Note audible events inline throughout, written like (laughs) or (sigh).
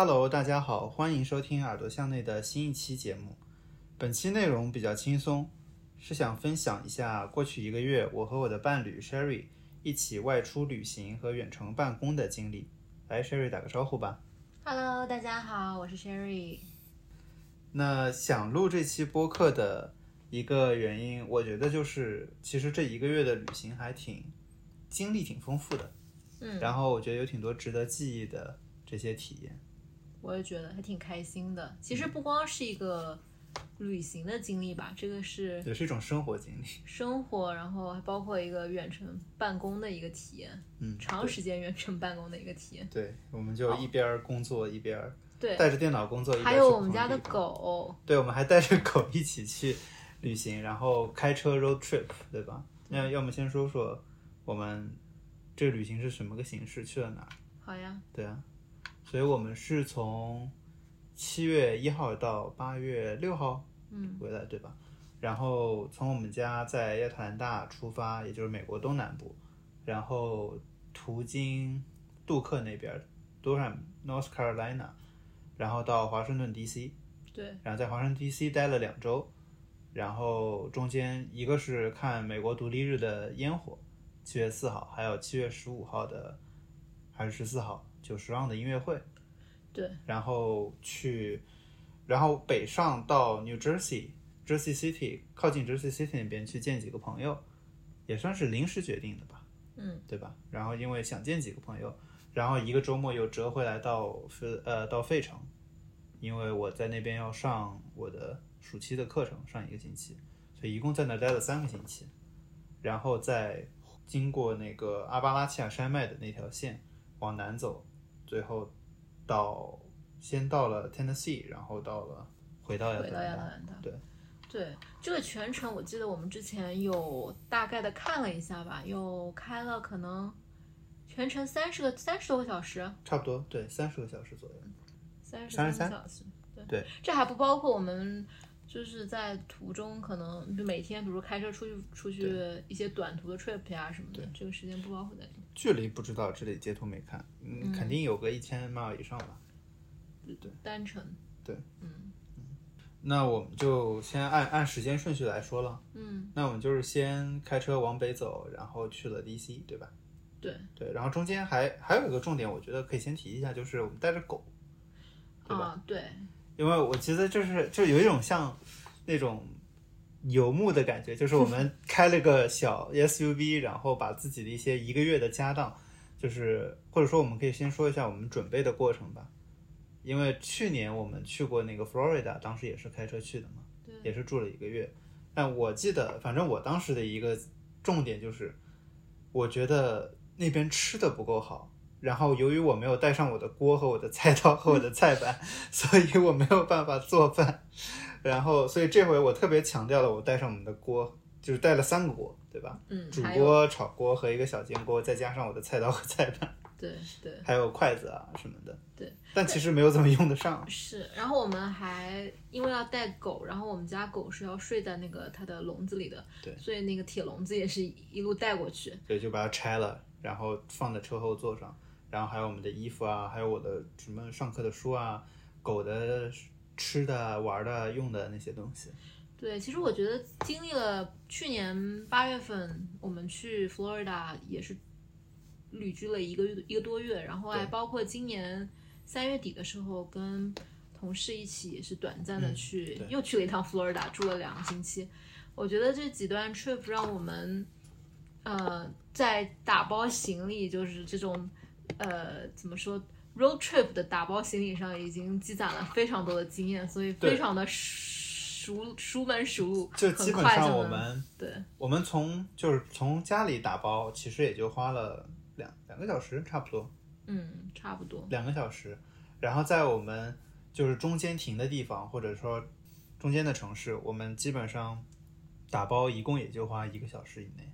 Hello，大家好，欢迎收听耳朵向内的新一期节目。本期内容比较轻松，是想分享一下过去一个月我和我的伴侣 Sherry 一起外出旅行和远程办公的经历。来，Sherry 打个招呼吧。Hello，大家好，我是 Sherry。那想录这期播客的一个原因，我觉得就是其实这一个月的旅行还挺经历挺丰富的，嗯，然后我觉得有挺多值得记忆的这些体验。我也觉得还挺开心的。其实不光是一个旅行的经历吧，这个是也是一种生活经历。生活，然后还包括一个远程办公的一个体验，嗯，长时间远程办公的一个体验。对，我们就一边工作一边对，带着电脑工作，还有我们家的。狗，对，我们还带着狗一起去旅行，然后开车 road trip，对吧？那要么先说说我们这个旅行是什么个形式，去了哪儿？好呀，对啊，所以我们是从七月一号到八月六号嗯回来，对吧？然后从我们家在亚特兰大出发，也就是美国东南部，然后途经杜克那边，Durham North Carolina，然后到华盛顿 DC，对，然后在华盛顿 DC 待了两周，然后中间一个是看美国独立日的烟火，七月四号，还有七月十五号的还是十四号九十让的音乐会，对，然后去，然后北上到 New Jersey Jersey City 靠近 Jersey City 那边去见几个朋友，也算是临时决定的吧，嗯，对吧？然后因为想见几个朋友，然后一个周末又折回来到费呃到费城，因为我在那边要上我的暑期的课程，上一个星期，所以一共在那待了三个星期，然后再经过那个阿巴拉契亚山脉的那条线往南走，最后到先到了 Tennessee，然后到了回到亚特兰大。对对，这个全程我记得我们之前有大概的看了一下吧，有开了可能全程三十个三十多个小时，差不多对三十个小时左右。三十33个小时。对对，这还不包括我们就是在途中可能就每天，比如开车出去出去一些短途的 trip 呀、什么的，这个时间不包括在里面。距离不知道，这里截图没看，嗯，肯定有个一千 mile 以上吧。对单程，对，嗯那我们就先按按时间顺序来说了。嗯，那我们就是先开车往北走，然后去了 DC，对吧？对，对，然后中间还还有一个重点，我觉得可以先提一下，就是我们带着狗，对吧？啊，对，因为我觉得就是就有一种像那种游牧的感觉，就是我们 (laughs) 开了个小 SUV，然后把自己的一些一个月的家当，就是或者说我们可以先说一下我们准备的过程吧。因为去年我们去过那个 Florida，当时也是开车去的嘛，对也是住了一个月。但我记得，反正我当时的一个重点就是，我觉得那边吃的不够好。然后由于我没有带上我的锅和我的菜刀和我的菜板，(laughs) 所以我没有办法做饭。然后，所以这回我特别强调了，我带上我们的锅，就是带了三个锅，对吧？嗯，煮锅、炒锅和一个小煎锅，再加上我的菜刀和菜板，(laughs) 对对还有筷子啊什么的。对，但其实没有怎么用得上。是。然后我们还因为要带狗，然后我们家狗是要睡在那个它的笼子里的，对所以那个铁笼子也是一路带过去。对就把它拆了，然后放在车后座上，然后还有我们的衣服啊，还有我的什么上课的书啊，狗的吃的、玩的、用的那些东西。对，其实我觉得经历了去年八月份我们去 Florida 也是旅居了一个月一个多月，然后还包括今年三月底的时候跟同事一起也是短暂的嗯去、对又去了一趟 Florida，，住了两个星期。我觉得这几段 trip 让我们呃在打包行李，就是这种呃怎么说 road trip 的打包行李上已经积攒了非常多的经验，所以非常的熟熟门熟路，就基本上我们对我们从就是从家里打包，其实也就花了两两个小时，差不多嗯差不多两个小时。然后在我们就是中间停的地方，或者说中间的城市，我们基本上打包一共也就花一个小时以内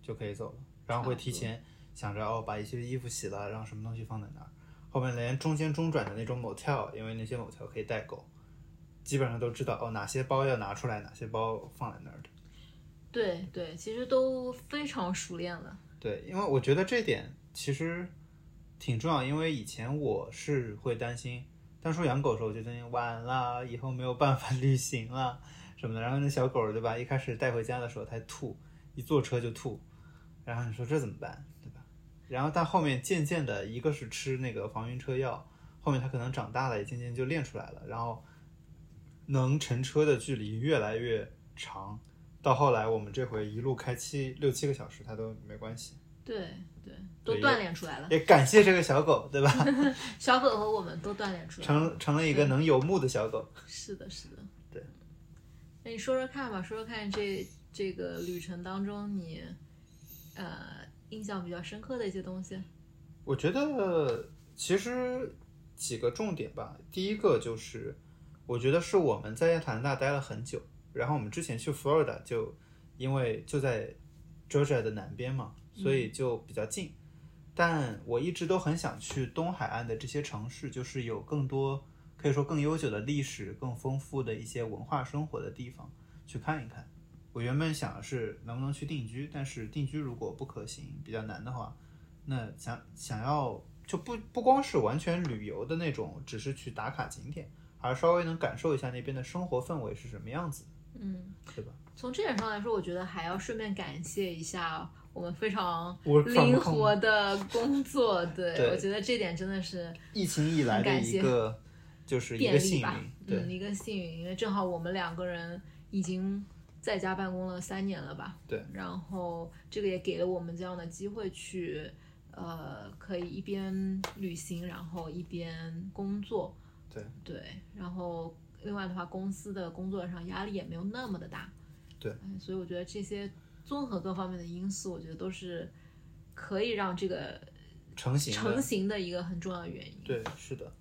就可以走了。然后会提前想着哦，把一些衣服洗了，让什么东西放在那儿。后面连中间中转的那种 motel，因为那些 motel 可以带狗，基本上都知道哦哪些包要拿出来，哪些包放在那儿的。对对，其实都非常熟练了。对，因为我觉得这点其实挺重要，因为以前我是会担心，当初养狗的时候我就担心晚了，以后没有办法旅行了什么的。然后那小狗对吧，一开始带回家的时候它吐，一坐车就吐，然后你说这怎么办？然后但后面渐渐的，一个是吃那个防晕车药，后面它可能长大了，也渐渐就练出来了，然后能乘车的距离越来越长，到后来我们这回一路开七六七个小时，它都没关系。对对，都锻炼出来了。也感谢这个小狗，对吧？(laughs) 小狗和我们都锻炼出来了。成成了一个能游牧的小狗。是的，是的。(laughs) 对。那你说说看吧，说说看这这个旅程当中你呃印象比较深刻的一些东西。我觉得其实几个重点吧。第一个就是，我觉得是我们在亚特兰大待了很久，然后我们之前去 Florida 就因为就在 Georgia 的南边嘛，所以就比较近。但我一直都很想去东海岸的这些城市，就是有更多可以说更悠久的历史、更丰富的一些文化生活的地方去看一看。我原本想的是能不能去定居，但是定居如果不可行、比较难的话，那想想要就不不光是完全旅游的那种，只是去打卡景点，而稍微能感受一下那边的生活氛围是什么样子，嗯，对吧？从这点上来说，我觉得还要顺便感谢一下我们非常灵活的工作。对 (laughs) 对我觉得这点真的是疫情以来的一个就是一个幸运，，对、嗯，一个幸运，因为正好我们两个人已经在家办公了三年了吧，对，然后这个也给了我们这样的机会去，呃，可以一边旅行，然后一边工作，对对，然后另外的话，公司的工作上压力也没有那么的大，对嗯，所以我觉得这些综合各方面的因素，我觉得都是可以让这个成型成型的一个很重要的原因。对，是的。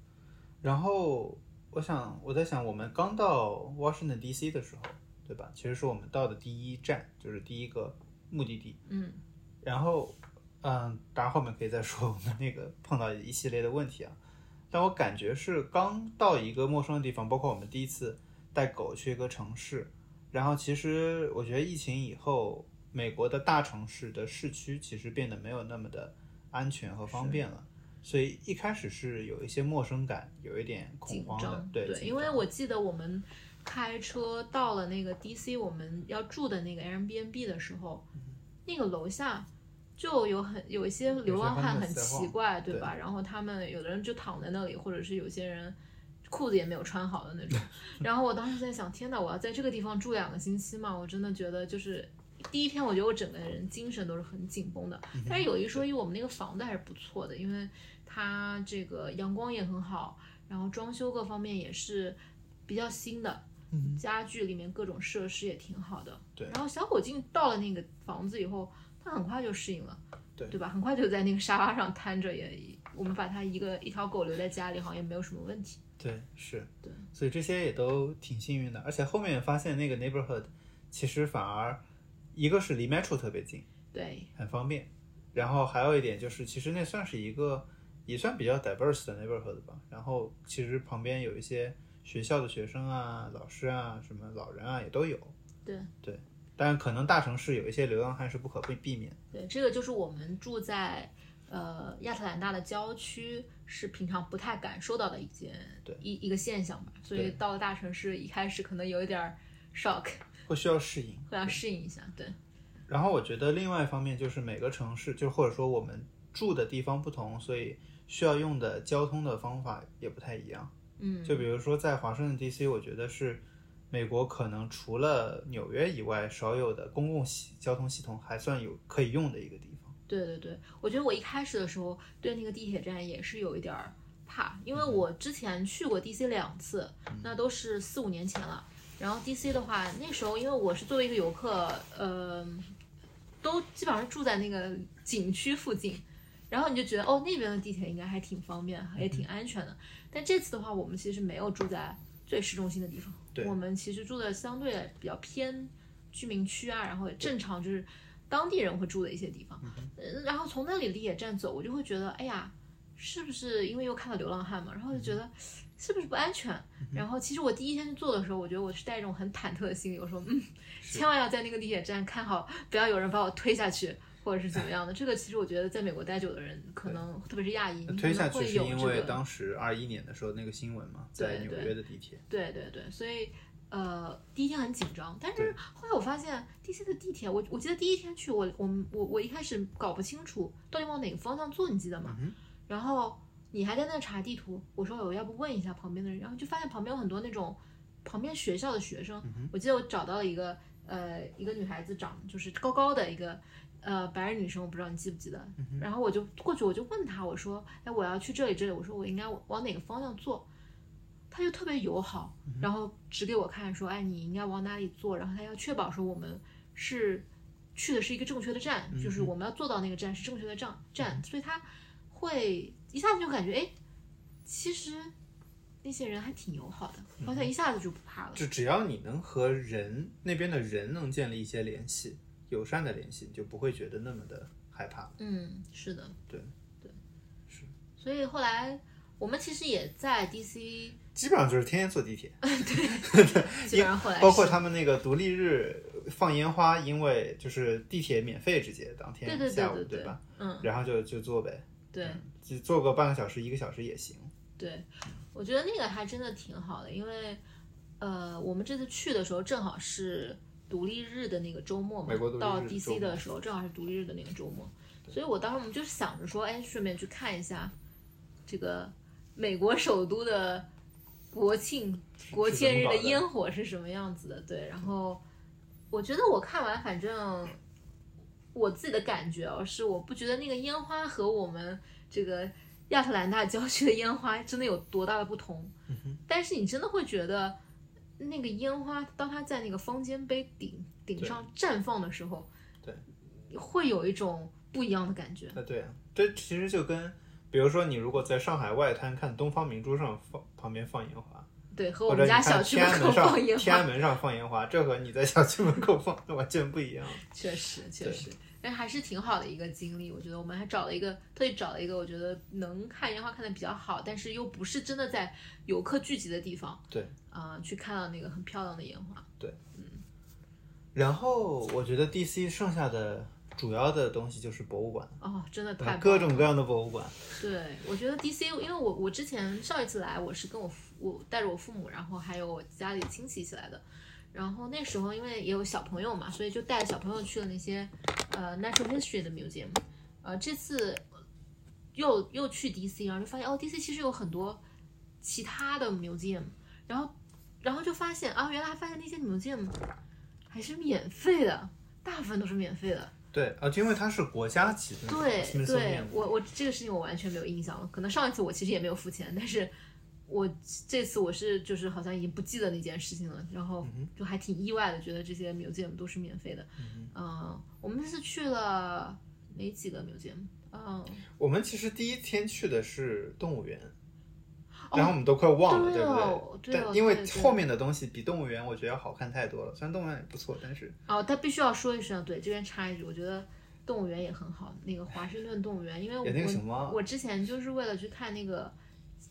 然后我想，我在想，我们刚到 Washington D.C. 的时候，对吧？其实是我们到的第一站，就是第一个目的地。嗯然后，嗯，当然后面可以再说我们那个碰到一系列的问题啊。但我感觉是刚到一个陌生的地方，包括我们第一次带狗去一个城市，然后其实我觉得疫情以后，美国的大城市的市区其实变得没有那么的安全和方便了，所以一开始是有一些陌生感，有一点恐慌的对，，对，因为我记得我们开车到了那个 DC 我们要住的那个 Airbnb 的时候，嗯那个楼下就有很有一些流浪汉很奇怪，对对吧？然后他们有的人就躺在那里，或者是有些人裤子也没有穿好的那种。(laughs) 然后我当时在想，天哪，我要在这个地方住两个星期嘛？我真的觉得就是。第一天，我觉得我整个人精神都是很紧绷的，嗯但是有一说一，我们那个房子还是不错的，因为它这个阳光也很好，然后装修各方面也是比较新的，嗯家具里面各种设施也挺好的。对然后小狗进到了那个房子以后，它很快就适应了，对对吧？很快就在那个沙发上瘫着也，我们把它一个一条狗留在家里，好像也没有什么问题。对，是，对，所以这些也都挺幸运的，而且后面发现那个 neighborhood 其实反而一个是离 metro 特别近，对，很方便，然后还有一点就是，其实那算是一个也算比较 diverse 的 neighborhood 吧，然后其实旁边有一些学校的学生啊、老师啊、什么老人啊也都有，对对，当然可能大城市有一些流浪汉是不可避避免，对，这个就是我们住在呃亚特兰大的郊区，是平常不太感受到的一件对一一个现象吧。所以到了大城市，一开始可能有一点儿 shock，会需要适应。会要适应一下。对，然后我觉得另外一方面就是每个城市，就或者说我们住的地方不同，所以需要用的交通的方法也不太一样。嗯，就比如说在华盛顿 D.C.，我觉得是美国可能除了纽约以外少有的公共系交通系统还算有可以用的一个地方。对对对，我觉得我一开始的时候对那个地铁站也是有一点儿怕，因嗯为我之前去过 DC 两次，那都是四五年前了。然后 DC 的话，那时候因为我是作为一个游客，呃，都基本上住在那个景区附近，然后你就觉得哦，那边的地铁应该还挺方便，也挺安全的。但这次的话，我们其实没有住在最市中心的地方，对我们其实住的相对比较偏居民区啊，然后也正常就是当地人会住的一些地方。嗯然后从那里的地铁站走，我就会觉得，哎呀，是不是因为又看到流浪汉嘛？然后就觉得是不是不安全？然后其实我第一天去坐的时候，我觉得我是带一种很忐忑的心理，我说，嗯，千万要在那个地铁站看好，不要有人把我推下去，或者是怎么样的。这个其实我觉得在美国待久的人，可能特别是亚裔，你可推下能会去是因有这个。为当时二一年的时候那个新闻嘛，在纽约的地铁。对对对，所以呃，第一天很紧张，但是后来我发现 DC 的地铁，我我记得第一天去，我我我我一开始搞不清楚到底往哪个方向坐，你记得吗？嗯然后你还在那查地图，我说我要不问一下旁边的人，然后就发现旁边有很多那种旁边学校的学生，嗯我记得我找到了一个呃一个女孩子长就是高高的一个。呃，白人女生，我不知道你记不记得。嗯然后我就过去，我就问她，我说：“哎，我要去这里这里，我说我应该往哪个方向坐？”他就特别友好，然后指给我看说：“哎，你应该往哪里坐？”然后他要确保说我们是去的是一个正确的站，就是我们要坐到那个站是正确的站站，所以他会一下子就感觉，哎，其实那些人还挺友好的，好像一下子就不怕了。就只要你能和人那边的人能建立一些联系，友善的联系，你就不会觉得那么的害怕。嗯，是的，对对，是。所以后来我们其实也在 DC，基本上就是天天坐地铁，(laughs) 对 (laughs) 基本上后来包括他们那个独立日放烟花，因为就是地铁免费直接当天对对对下午对对吧？嗯，然后就就坐呗，对。就坐个半个小时一个小时也行。对，我觉得那个还真的挺好的，因为呃，我们这次去的时候正好是独立日的那个周末嘛到 DC 的时候正好是独立日的那个周末，所以我当时我们就想着说，哎，顺便去看一下这个美国首都的国庆国庆日的烟火是什么样子的。对，然后我觉得我看完，反正我自己的感觉哦，是我不觉得那个烟花和我们这个亚特兰大郊区的烟花真的有多大的不同。嗯但是你真的会觉得，那个烟花当它在那个方尖碑顶顶上绽放的时候，对，会有一种不一样的感觉。啊，对啊，这其实就跟，比如说你如果在上海外滩看东方明珠上放旁边放烟花，对，和我们家小区门口放烟花，天安门上放烟花，这和你在小区门口放完全不一样。确实确实，但还是挺好的一个经历。我觉得我们还找了一个特意找了一个我觉得能看烟花看的比较好，但是又不是真的在游客聚集的地方，对，啊、去看到那个很漂亮的烟花。对，嗯然后我觉得 DC 剩下的主要的东西就是博物馆，哦，真的太各种各样的博物馆。对，我觉得 DC，因为我我之前上一次来，我是跟我父我带着我父母，然后还有我家里亲戚一起来的。然后那时候因为也有小朋友嘛，所以就带着小朋友去了那些呃 natural history 的 museum。呃，这次又又去 DC，然后就发现哦，DC 其实有很多其他的 museum，然后然后就发现啊，原来发现那些 museum 还是免费的，大部分都是免费的。对啊，因为它是国家级的对对，我我这个事情我完全没有印象了。可能上一次我其实也没有付钱，但是我这次我是就是好像已经不记得那件事情了，然后就还挺意外的，觉得这些 museum 都是免费的。嗯、我们这次去了哪几个 museum？嗯，我们其实第一天去的是动物园，哦然后我们都快忘了，对不对对哦但因为后面的东西比动物园我觉得要好看太多了，虽然动物园也不错，但是哦，但必须要说一声，对这边插一句，我觉得动物园也很好，那个华盛顿动物园，因为我我之前就是为了去看那个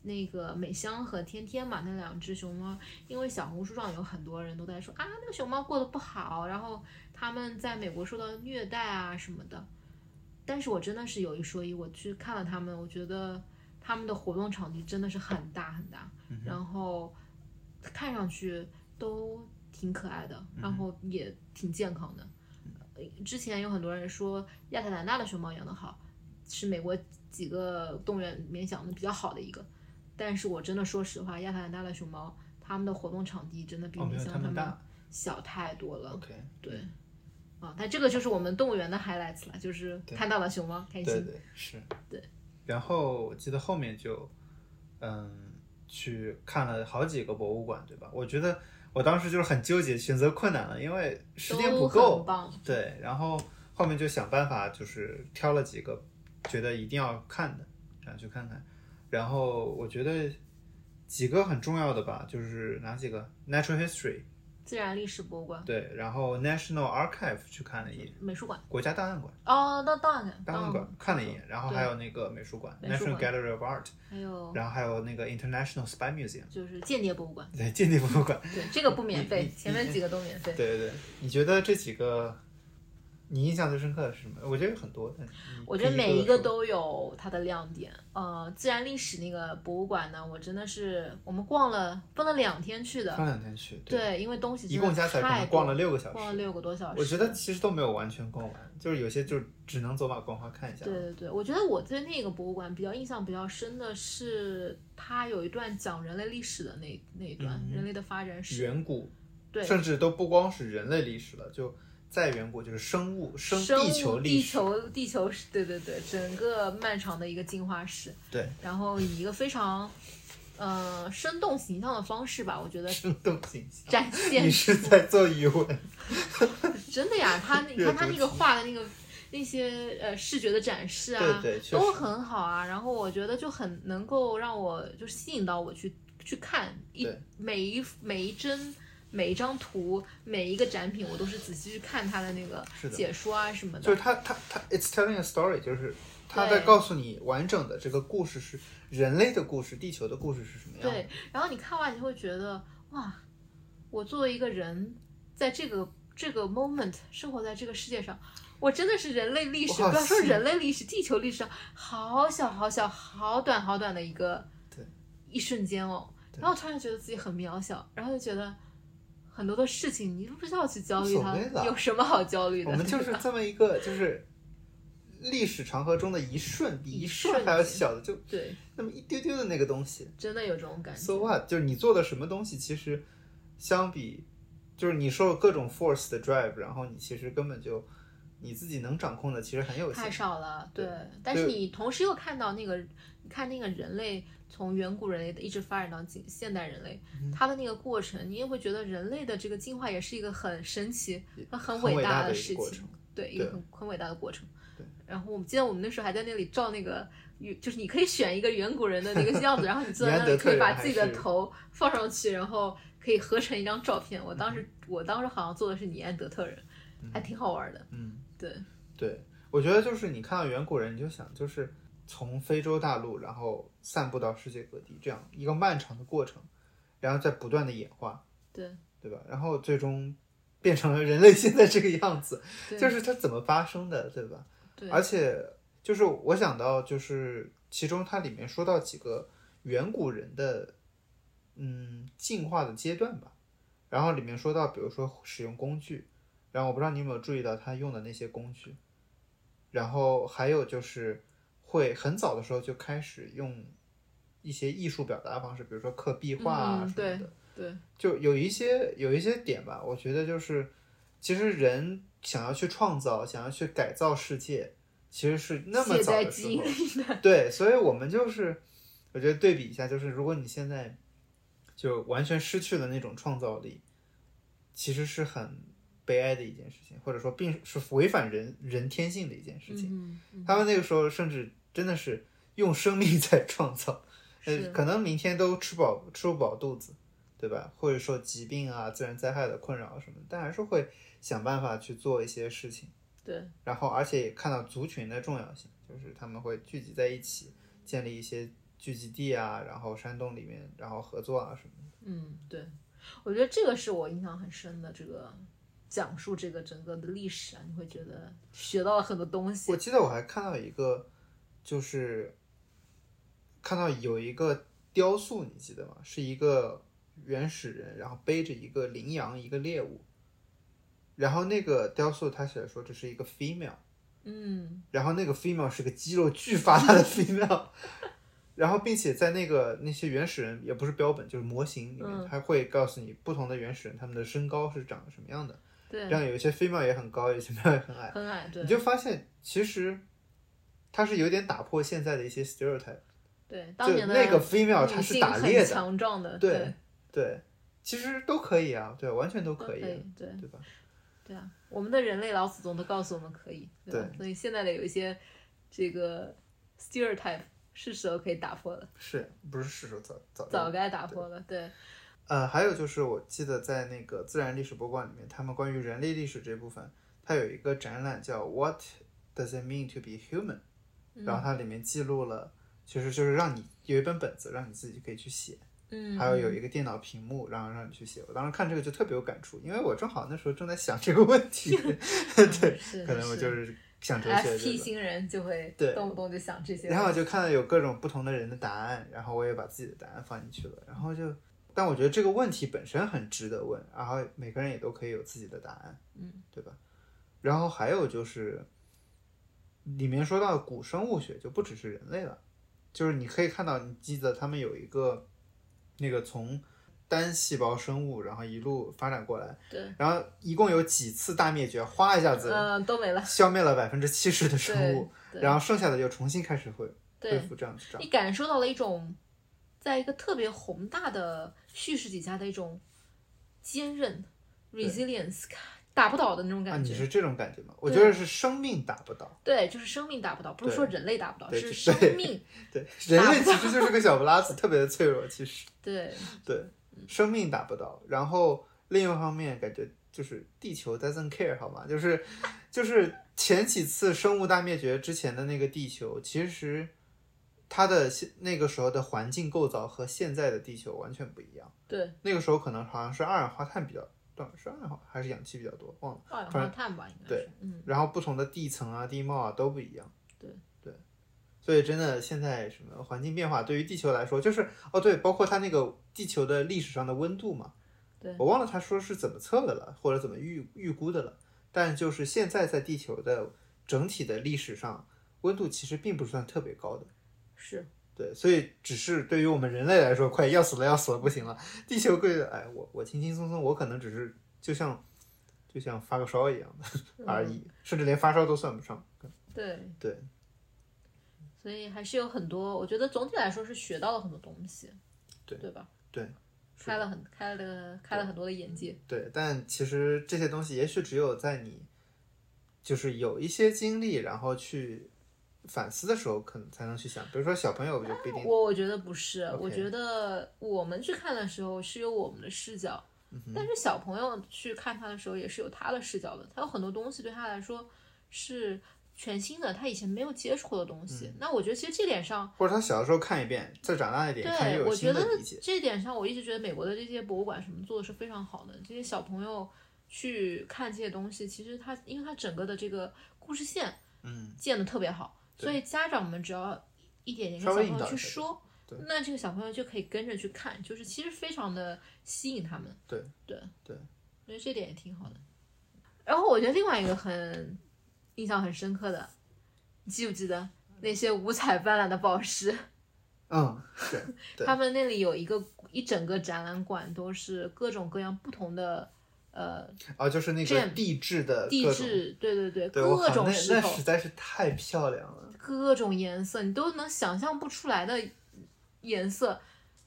那个美香和天天嘛，那两只熊猫，因为小红书上有很多人都在说啊，那个熊猫过得不好，然后他们在美国受到虐待啊什么的。但是我真的是有一说一，我去看了他们，我觉得他们的活动场地真的是很大很大，然后看上去都挺可爱的，然后也挺健康的。呃之前有很多人说亚特兰大的熊猫养得好，是美国几个动物园里面养的比较好的一个。但是我真的说实话，亚特兰大的熊猫，它们的活动场地真的比哦没有美香它们他们大。小太多了。OK，对，啊，但这个就是我们动物园的 highlights 了，就是看到了熊猫，开心。对对是，对。然后我记得后面就，嗯，去看了好几个博物馆，对吧？我觉得我当时就是很纠结，选择困难了，因为时间不都够很。棒。对，然后后面就想办法，就是挑了几个觉得一定要看的，想去看看。然后我觉得几个很重要的吧，就是哪几个？Natural History，自然历史博物馆、对，然后 National Archive 去看了一眼，美术馆。国家档案馆。哦，到档案馆档案馆看了一眼，然后还有那个美术馆 National Gallery of Art，还有然后还有那个 International Spy Museum，就是间谍博物馆。对，间谍博物馆。对，这个不免费，前面几个都免费。对对对，你觉得这几个你印象最深刻的是什么？我觉得有很多，我觉得每一个都有它的亮点。呃，自然历史那个博物馆呢，我真的是我们逛了奔了两天去的。放两天去，对，因为东西一共加起来可能逛了六个小时。逛了六个多小时。我觉得其实都没有完全逛完，就是有些就只能走马观花看一下。对对对，我觉得我对那个博物馆比较印象比较深的是，它有一段讲人类历史的那那一段，嗯人类的发展史。远古，对，甚至都不光是人类历史了，就再远古就是生物、生地球历史。地球地球史，对对对，整个漫长的一个进化史。对，然后以一个非常呃生动形象的方式吧，我觉得生动形象。展现你是在做语文？(laughs) 真的呀，他你看 (laughs) 他那个画的那个那些呃视觉的展示啊，对对都很好啊。然后我觉得就很能够让我就吸引到我去去看一每一每一帧。每一张图，每一个展品，我都是仔细去看它的那个解说啊什么的。就是它它它，it's telling a story，就是它在告诉你完整的这个故事是人类的故事，地球的故事是什么样的。对，然后你看完你会觉得哇，我作为一个人，在这个这个 moment 生活在这个世界上，我真的是人类历史，不要说人类历史，地球历史上好小好小好短好短的一个对一瞬间哦，然后突然觉得自己很渺小，然后就觉得。很多的事情你都不需要去焦虑它有什么好焦虑的？我们就是这么一个，就是历史长河中的一瞬，比一一瞬还要小的，就对，那么一丢丢的那个东西。真的有这种感觉。So what？就是你做的什么东西，其实相比，就是你受各种 force 的 drive，然后你其实根本就你自己能掌控的其实很有太。少了，对对。但是你同时又看到那个，你看那个人类从远古人类的一直发展到今现代人类，嗯它的那个过程，你也会觉得人类的这个进化也是一个很神奇、很很伟大大的事情，对，一个很很伟大的过程。对。然后我们记得我们那时候还在那里照那个。就是你可以选一个远古人的那个样子，然后你坐在那里 (laughs) 可以把自己的头放上去，然后可以合成一张照片。我当时我当时好像做的是尼安德特人，还挺好玩的。嗯，对，对，我觉得就是你看到远古人，你就想就是从非洲大陆，然后散布到世界各地，这样一个漫长的过程，然后再不断的演化，对，对吧？然后最终变成了人类现在这个样子，就是它怎么发生的，对吧？对，而且就是我想到，就是其中它里面说到几个远古人的嗯进化的阶段吧，然后里面说到，比如说使用工具，然后我不知道你有没有注意到他用的那些工具，然后还有就是会很早的时候就开始用一些艺术表达方式，比如说刻壁画啊嗯什么的，对，就有一些有一些点吧，我觉得就是，其实人想要去创造，想要去改造世界，其实是那么早的时候，(laughs) 对，所以我们就是，我觉得对比一下，就是如果你现在就完全失去了那种创造力，其实是很悲哀的一件事情，或者说并是违反人人天性的一件事情。嗯嗯，他们那个时候甚至真的是用生命 (laughs) 在创造，呃，可能明天都吃饱吃不饱肚子，对吧？或者说疾病啊、自然灾害的困扰什么，但还是会想办法去做一些事情。对，然后而且也看到族群的重要性，就是他们会聚集在一起，建立一些聚集地啊，然后山洞里面，然后合作啊什么的。嗯对，我觉得这个是我印象很深的，这个讲述这个整个的历史啊，你会觉得学到了很多东西我。记得我还看到一个，就是看到有一个雕塑，你记得吗？是一个原始人，然后背着一个羚羊，一个猎物。然后那个雕塑他写说这是一个 female，嗯然后那个 female 是个肌肉巨发达的 female，(laughs) 然后并且在那个那些原始人也不是标本，就是模型里面，嗯还会告诉你不同的原始人他们的身高是长什么样的。对这，样有一些 female 也很高，有些 female 也很矮，很矮，对你就发现其实它是有点打破现在的一些 stereotype。对，当就年的那个 female 女她是打猎的，强壮的，对对，其实都可以啊，对，完全都都可以啊，对。对吧？对啊，我们的人类老祖宗都告诉我们可以，对？对所以现在的有一些这个 stereotype 是时候可以打破了，是不是是时候早早早该打破了。对，呃，还有就是，我记得在那个自然历史博物馆里面，他们关于人类历史这部分，它有一个展览叫 “What Does It Mean to Be Human”，然后它里面记录了，其实就是让你有一本本子，让你自己可以去写，嗯，还有有一个电脑屏幕，然后让你去写。我当时看这个就特别有感触，因为我正好那时候正在想这个问题，(laughs) 对，可能我就是想哲学这个。新人就会对。动不动就想这些，然后我就看到有各种不同的人的答案，然后我也把自己的答案放进去了，然后就，但我觉得这个问题本身很值得问，然后每个人也都可以有自己的答案，嗯，对吧？然后还有就是，里面说到古生物学就不只是人类了，就是你可以看到，你记得他们有一个那个从单细胞生物，然后一路发展过来，对，然后一共有几次大灭绝，哗一下子嗯，都没了，消灭了百分之七十的生物，然后剩下的又重新开始恢恢对，复这样子长。你感受到了一种，在一个特别宏大的叙事底下的一种坚韧、resilience，打不倒的那种啊，感觉。你是这种感觉吗？我觉得是生命打不倒，对，就是生命打不倒，不是说人类打不倒，是对 (laughs) 生命。对，人类其实就是个小不拉子，特别的脆弱。其实，对，(laughs) 对，生命打不倒。然后另一方面，感觉就是地球 doesn't care 好吗？就是就是前几次生物大灭绝之前的那个地球，其实它的现那个时候的环境构造和现在的地球完全不一样。对，那个时候可能好像是二氧化碳比较，二氧化还是氧气比较多，忘了。二氧化碳吧，应该对。嗯，然后不同的地层啊、地貌啊都不一样。对对，所以真的现在什么环境变化对于地球来说，就是哦对，包括它那个地球的历史上的温度嘛，对我忘了他说是怎么测的了，或者怎么预预估的了。但就是现在在地球的整体的历史上，温度其实并不算特别高的。是。对，所以只是对于我们人类来说，快要死了，要死了，不行了。地球贵，哎，我我轻轻松松，我可能只是就像就像发个烧一样的 (laughs) 而已，甚至连发烧都算不上。对对，所以还是有很多，我觉得总体来说是学到了很多东西，对对吧？对，开了很开了开了很多的眼界。对，但其实这些东西也许只有在你就是有一些经历，然后去反思的时候，可能才能去想。比如说小朋友就不一定，我我觉得不是我觉得我们去看的时候是有我们的视角，嗯但是小朋友去看他的时候也是有他的视角的，他有很多东西对他来说是全新的，他以前没有接触过的东西。嗯那我觉得其实这点上，或者他小的时候看一遍，再长大一点看又对有新我觉得的理解。这一点上，我一直觉得美国的这些博物馆什么做的是非常好的，这些小朋友去看这些东西，其实他因为他整个的这个故事线，嗯，建的特别好，对所以家长们只要一点点稍跟小朋友去说，那这个小朋友就可以跟着去看，就是其实非常的吸引他们。对。对。对，我觉得这点也挺好的。然后我觉得另外一个很印象很深刻的，你记不记得那些五彩斑斓的宝石？嗯，对对。他们那里有一个一整个展览馆，都是各种各样不同的呃啊，就是那个地质的地，质，对对对，对各种石头。那实，在是太漂亮了。各种颜色，你都能想象不出来的颜色，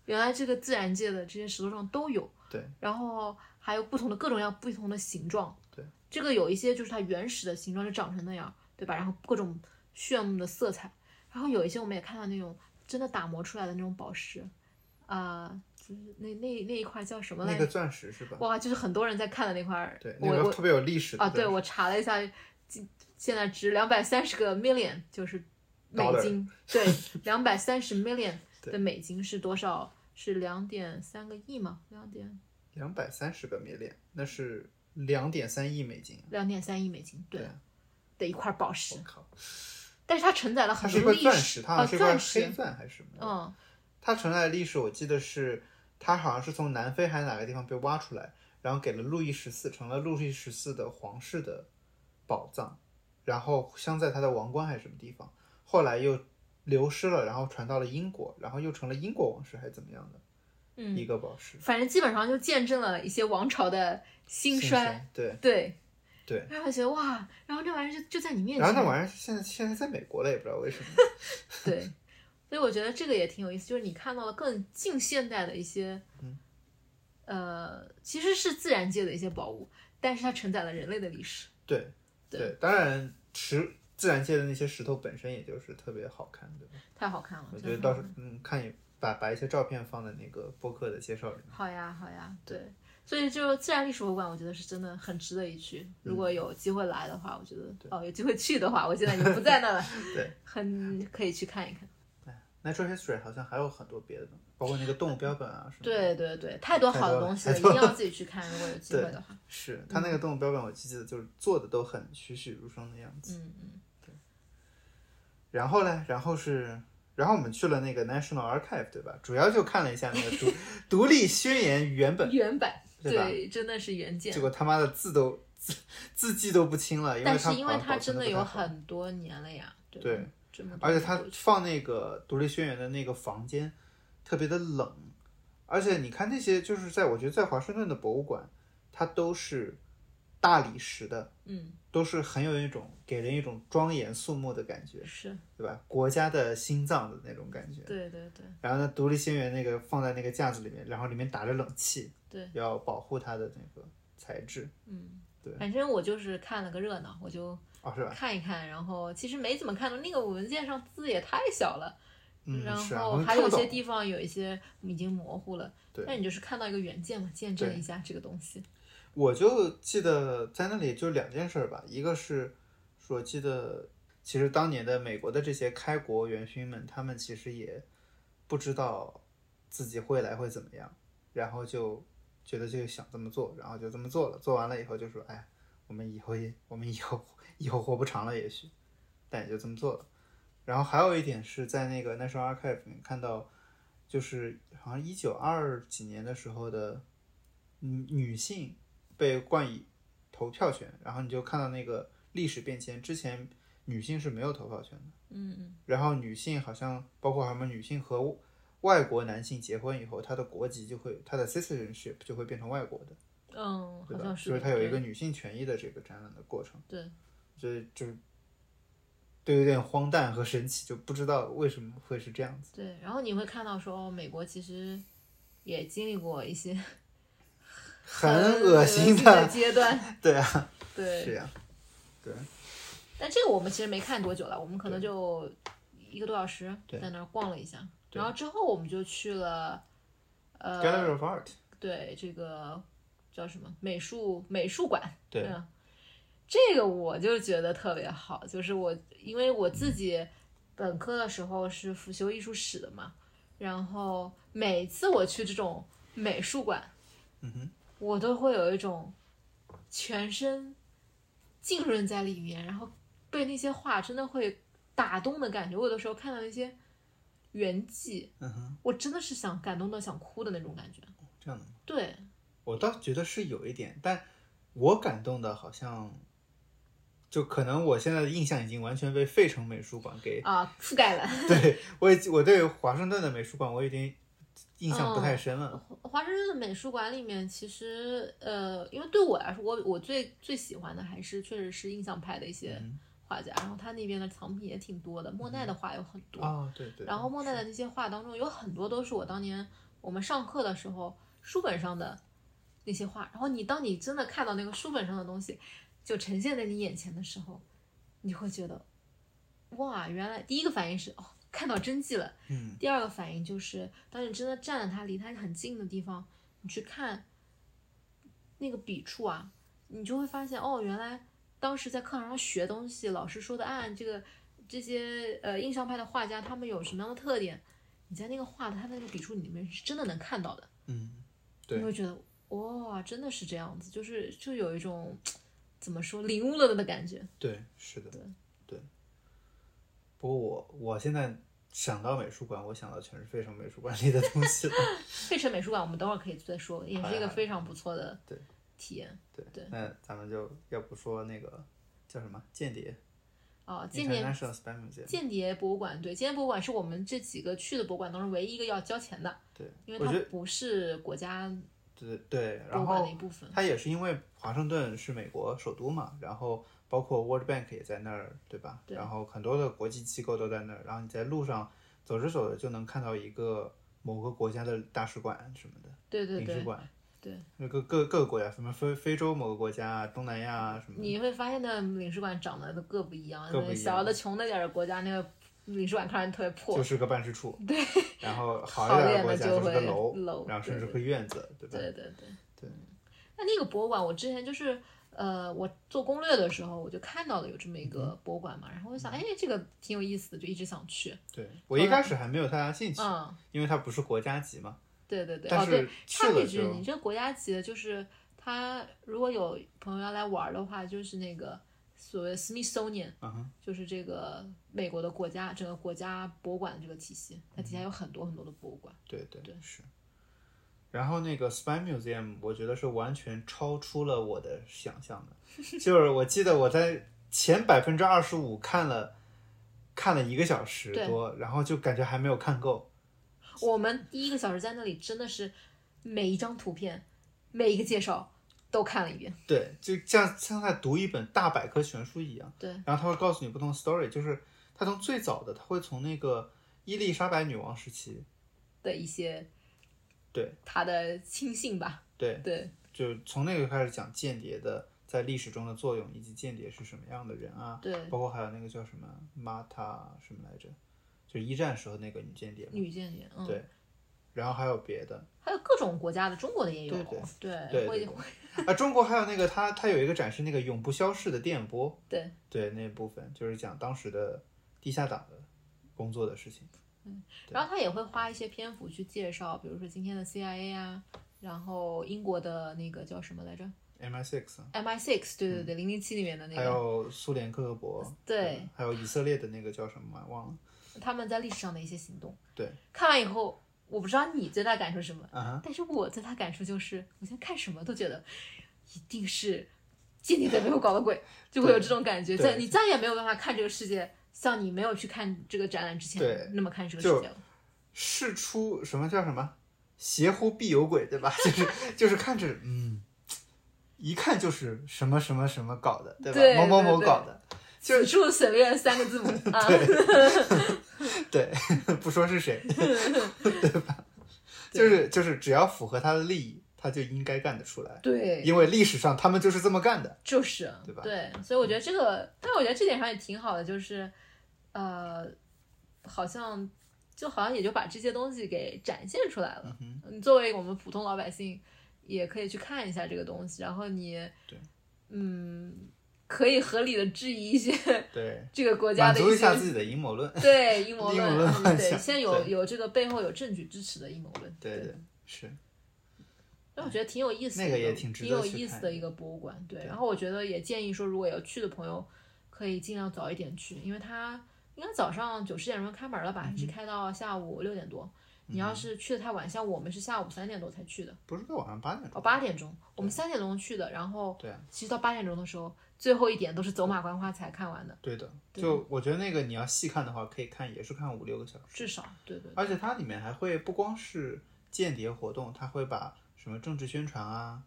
原来这个自然界的这些石头上都有。对，然后还有不同的各种各样不同的形状。对，这个有一些就是它原始的形状就长成那样，对吧？然后各种炫目的色彩，然后有一些我们也看到那种真的打磨出来的那种宝石，啊、就是那那那一块叫什么来着？那个钻石是吧？哇，就是很多人在看的那块儿。对，那个特别有历史的啊，对，我查了一下，现现在值两百三十个 million，就是美金，对，两百三十 million (laughs) 的美金是多少？是两点三个亿吗？两点两百三十个 million，，那是两点三亿美金。两点三亿美金，对对，的一块宝石我，靠，但是它承载了它是一很多历块钻石，史啊，它好像是一块钻黑石，钻还是什么？嗯，它承载的历史，我记得是它好像是从南非还是哪个地方被挖出来，然后给了路易十四，成了路易十四的皇室的宝藏，然后镶在他的王冠还是什么地方，后来又流失了，然后传到了英国，然后又成了英国王室还是怎么样的、嗯一个宝石。反正基本上就见证了一些王朝的兴兴衰，，对，对对，然后觉得哇，然后这玩意儿就就在你面前，然后那玩意儿现在现在在美国了，也不知道为什么。(laughs) 对，所以我觉得这个也挺有意思，就是你看到了更近现代的一些，嗯呃，其实是自然界的一些宝物，但是它承载了人类的历史。对对。当然石自然界的那些石头本身也就是特别好看，对吧？太好看了，我觉得到时候嗯看一把把一些照片放在那个播客的介绍里面。好呀，好呀，对，所以就自然历史博物馆，我觉得是真的很值得一去。如果有机会来的话，我觉得哦，有机会去的话，我现在已经不在那了，对，(laughs) 很可以去看一看。Natural History 好像还有很多别的东西，包括那个动物标本啊什么。对对对，太多好的东西了，了一定要自己去看。如果有 (laughs) 机会的话，是他那个动物标本，我记得就是做的都很栩栩如生的样子。嗯嗯，对然后呢，然后是，然后我们去了那个 National Archive，对吧？主要就看了一下那个独 (laughs) 独立宣言原本，原版对吧对，真的是原件结。果他妈的字都字字迹都不清了，因为它但是因为保保存它真的有很多年了呀，对对，这么而且他放那个独立宣言的那个房间特别的冷，而且你看那些就是在我觉得在华盛顿的博物馆，它都是大理石的，嗯都是很有一种给人一种庄严肃穆的感觉，是，对吧？国家的心脏的那种感觉。对对对然后呢，独立宣言那个放在那个架子里面，然后里面打着冷气，对，要保护它的那个材质，嗯，对反正我就是看了个热闹，我就哦，是吧？看一看，然后其实没怎么看到，那个文件上字也太小了，嗯，然后还有些地方有一些已经模糊了，对但你就是看到一个原件嘛，见证一下这个东西。我就记得在那里就两件事儿吧，一个是说记得，其实当年的美国的这些开国元勋们，他们其实也不知道自己未来会怎么样，然后就觉得就想这么做，然后就这么做了，做完了以后就说，哎，我们以后也我们以后以后活不长了，也许，但也就这么做了。然后还有一点是在那个 National Archive 里面看到，就是好像一九二几年的时候的女女性被冠以投票权，然后你就看到那个历史变迁，之前女性是没有投票权的，嗯嗯，然后女性好像包括什么女性和外国男性结婚以后，她的国籍就会她的 citizenship 就会变成外国的，嗯，对吧？好像是的。所以它有一个女性权益的这个展览的过程，对，所以就是都有点荒诞和神奇，就不知道为什么会是这样子。对，然后你会看到说，哦美国其实也经历过一些很恶恶心的的，阶段。(laughs) 对啊，对，是呀、对，但这个我们其实没看多久了，我们可能就一个多小时在那儿逛了一下，然后之后我们就去了，呃，Gallery of Art，对这个叫什么美术美术馆，对吧？这个我就觉得特别好，就是我因为我自己本科的时候是辅修艺术史的嘛，然后每次我去这种美术馆，嗯哼，我都会有一种全身浸润在里面，然后被那些画真的会打动的感觉。我有的时候看到一些原迹，嗯哼，我真的是想感动到想哭的那种感觉。这样的吗。对，我倒觉得是有一点，但我感动的好像，就可能我现在的印象已经完全被费城美术馆给，啊，覆盖了。对我已经我对华盛顿的美术馆我已经印象不太深了。华盛顿的美术馆里面，其实呃，因为对我来说，我我最最喜欢的还是确实是印象派的一些嗯画家，然后他那边的藏品也挺多的，莫奈的画有很多。哦，对对。然后莫奈的那些画当中有很多都是我当年我们上课的时候书本上的那些画，然后你当你真的看到那个书本上的东西就呈现在你眼前的时候，你会觉得哇，原来第一个反应是哦看到真迹了，嗯，第二个反应就是当你真的站在它离它很近的地方，你去看那个笔触啊，你就会发现哦，原来当时在课堂上学东西，老师说的按这个这些呃印象派的画家他们有什么样的特点，你在那个画的他的那个笔触里面是真的能看到的，嗯，对。你会觉得哇，真的是这样子，就是就有一种怎么说领悟了的感觉。对，是的，对对。不过我我现在想到美术馆，我想到全是费城美术馆里的东西了。(laughs) 费城美术馆我们等会儿可以再说，也是一个非常不错的对体验。对对那咱们就要不说那个叫什么间谍哦，间谍。间谍博物馆，对，间谍博物馆是我们这几个去的博物馆当中唯一一个要交钱的，对，因为它不是国家对对，然后。它也是因为华盛顿是美国首都嘛，然后包括 World Bank 也在那儿，对吧？对然后很多的国际机构都在那儿，然后你在路上走着走着就能看到一个某个国家的大使馆什么的，对对对，领事馆。对，那个各各个国家，什么非非洲某个国家啊，东南亚啊什么的。你会发现那领事馆长得都各不一样，各不一样小的穷那点儿的国家，那个领事馆看上去特别破，就是个办事处，对，(laughs) 然后好好一点的国家就是个楼，楼然后甚至对个院子，对吧？对对对对。那那个博物馆，我之前就是呃，我做攻略的时候，我就看到了有这么一嗯个博物馆嘛，然后我想，哎，这个挺有意思的，就一直想去。对我一开始还没有太大兴趣，嗯，因为它不是国家级嘛。对对对，但哦对是，去插一句，你这个国家级的，就是他如果有朋友要来玩的话，就是那个所谓 Smithsonian，、嗯哼，就是这个美国的国家整个国家博物馆的这个体系，它底下有很多很多的博物馆。对对对是。然后那个 Spy Museum，我觉得是完全超出了我的想象的。(laughs) 就是我记得我在前百分之二十五看了看了一个小时多，然后就感觉还没有看够。我们第一个小时在那里真的是每一张图片、每一个介绍都看了一遍。对，就像像在读一本大百科全书一样。对，然后他会告诉你不同的 story，就是他从最早的，他会从那个伊丽莎白女王时期，的一些对他的亲信吧，对，对就从那个开始讲间谍的在历史中的作用，以及间谍是什么样的人啊，对，包括还有那个叫什么玛塔什么来着，就是一战时候那个女间谍，女间谍，嗯，对然后还有别的。还有各种国家的，中国的也有，对对。对对会对 (laughs) 啊，中国还有那个他他有一个展示那个永不消逝的电波，对。对那部分就是讲当时的地下党的工作的事情，嗯然后他也会花一些篇幅去介绍，比如说今天的 CIA 啊，然后英国的那个叫什么来着？MI6 啊。，MI6，对对对，零零七里面的那个还，有苏联克格勃，对，还有以色列的那个叫什么忘了，他们在历史上的一些行动。对，看完以后，我不知道你最大感受是什么，但是我最大感受就是，我现在看什么都觉得一定是间谍在背后搞的鬼，就会有这种感觉。对在你再也没有办法看这个世界，像你没有去看这个展览之前那么看这个世界了。事出什么叫什么？邪乎必有鬼，对吧？(laughs) 就是就是看着，嗯，一看就是什么什么什么搞的，对吧？对某某某对对搞的，就此处省略三个字母 (laughs) 啊，对，(laughs) (laughs) 不说是谁，对吧？就是就是，只要符合他的利益，他就应该干得出来，对，因为历史上他们就是这么干的。就是对吧对，所以我觉得这个，但我觉得这点上也挺好的，就是呃，好像就好像也就把这些东西给展现出来了。嗯你作为我们普通老百姓，也可以去看一下这个东西，然后你对嗯，可以合理的质疑一些对，(laughs) 这个国家的一些足一下自己的阴谋论。对阴谋阴谋论，(laughs) 对，幻想先有有这个背后有证据支持的阴谋论。对对，是。但我觉得挺有意思的一个，那个也挺值得有意思的一个博物馆。对，然后我觉得也建议说，如果要去的朋友，可以尽量早一点去，因为它应该早上九十点钟开门了吧，嗯一直开到下午六点多。你要是去的太晚，像我们是下午三点多才去的，不是到晚上八点哦，八点钟，我们三点钟去的，然后对啊，其实到八点钟的时候，最后一点都是走马观花才看完的，对的。就我觉得那个你要细看的话，可以看也是看五六个小时。至少对对而且它里面还会不光是间谍活动，它会把什么政治宣传啊，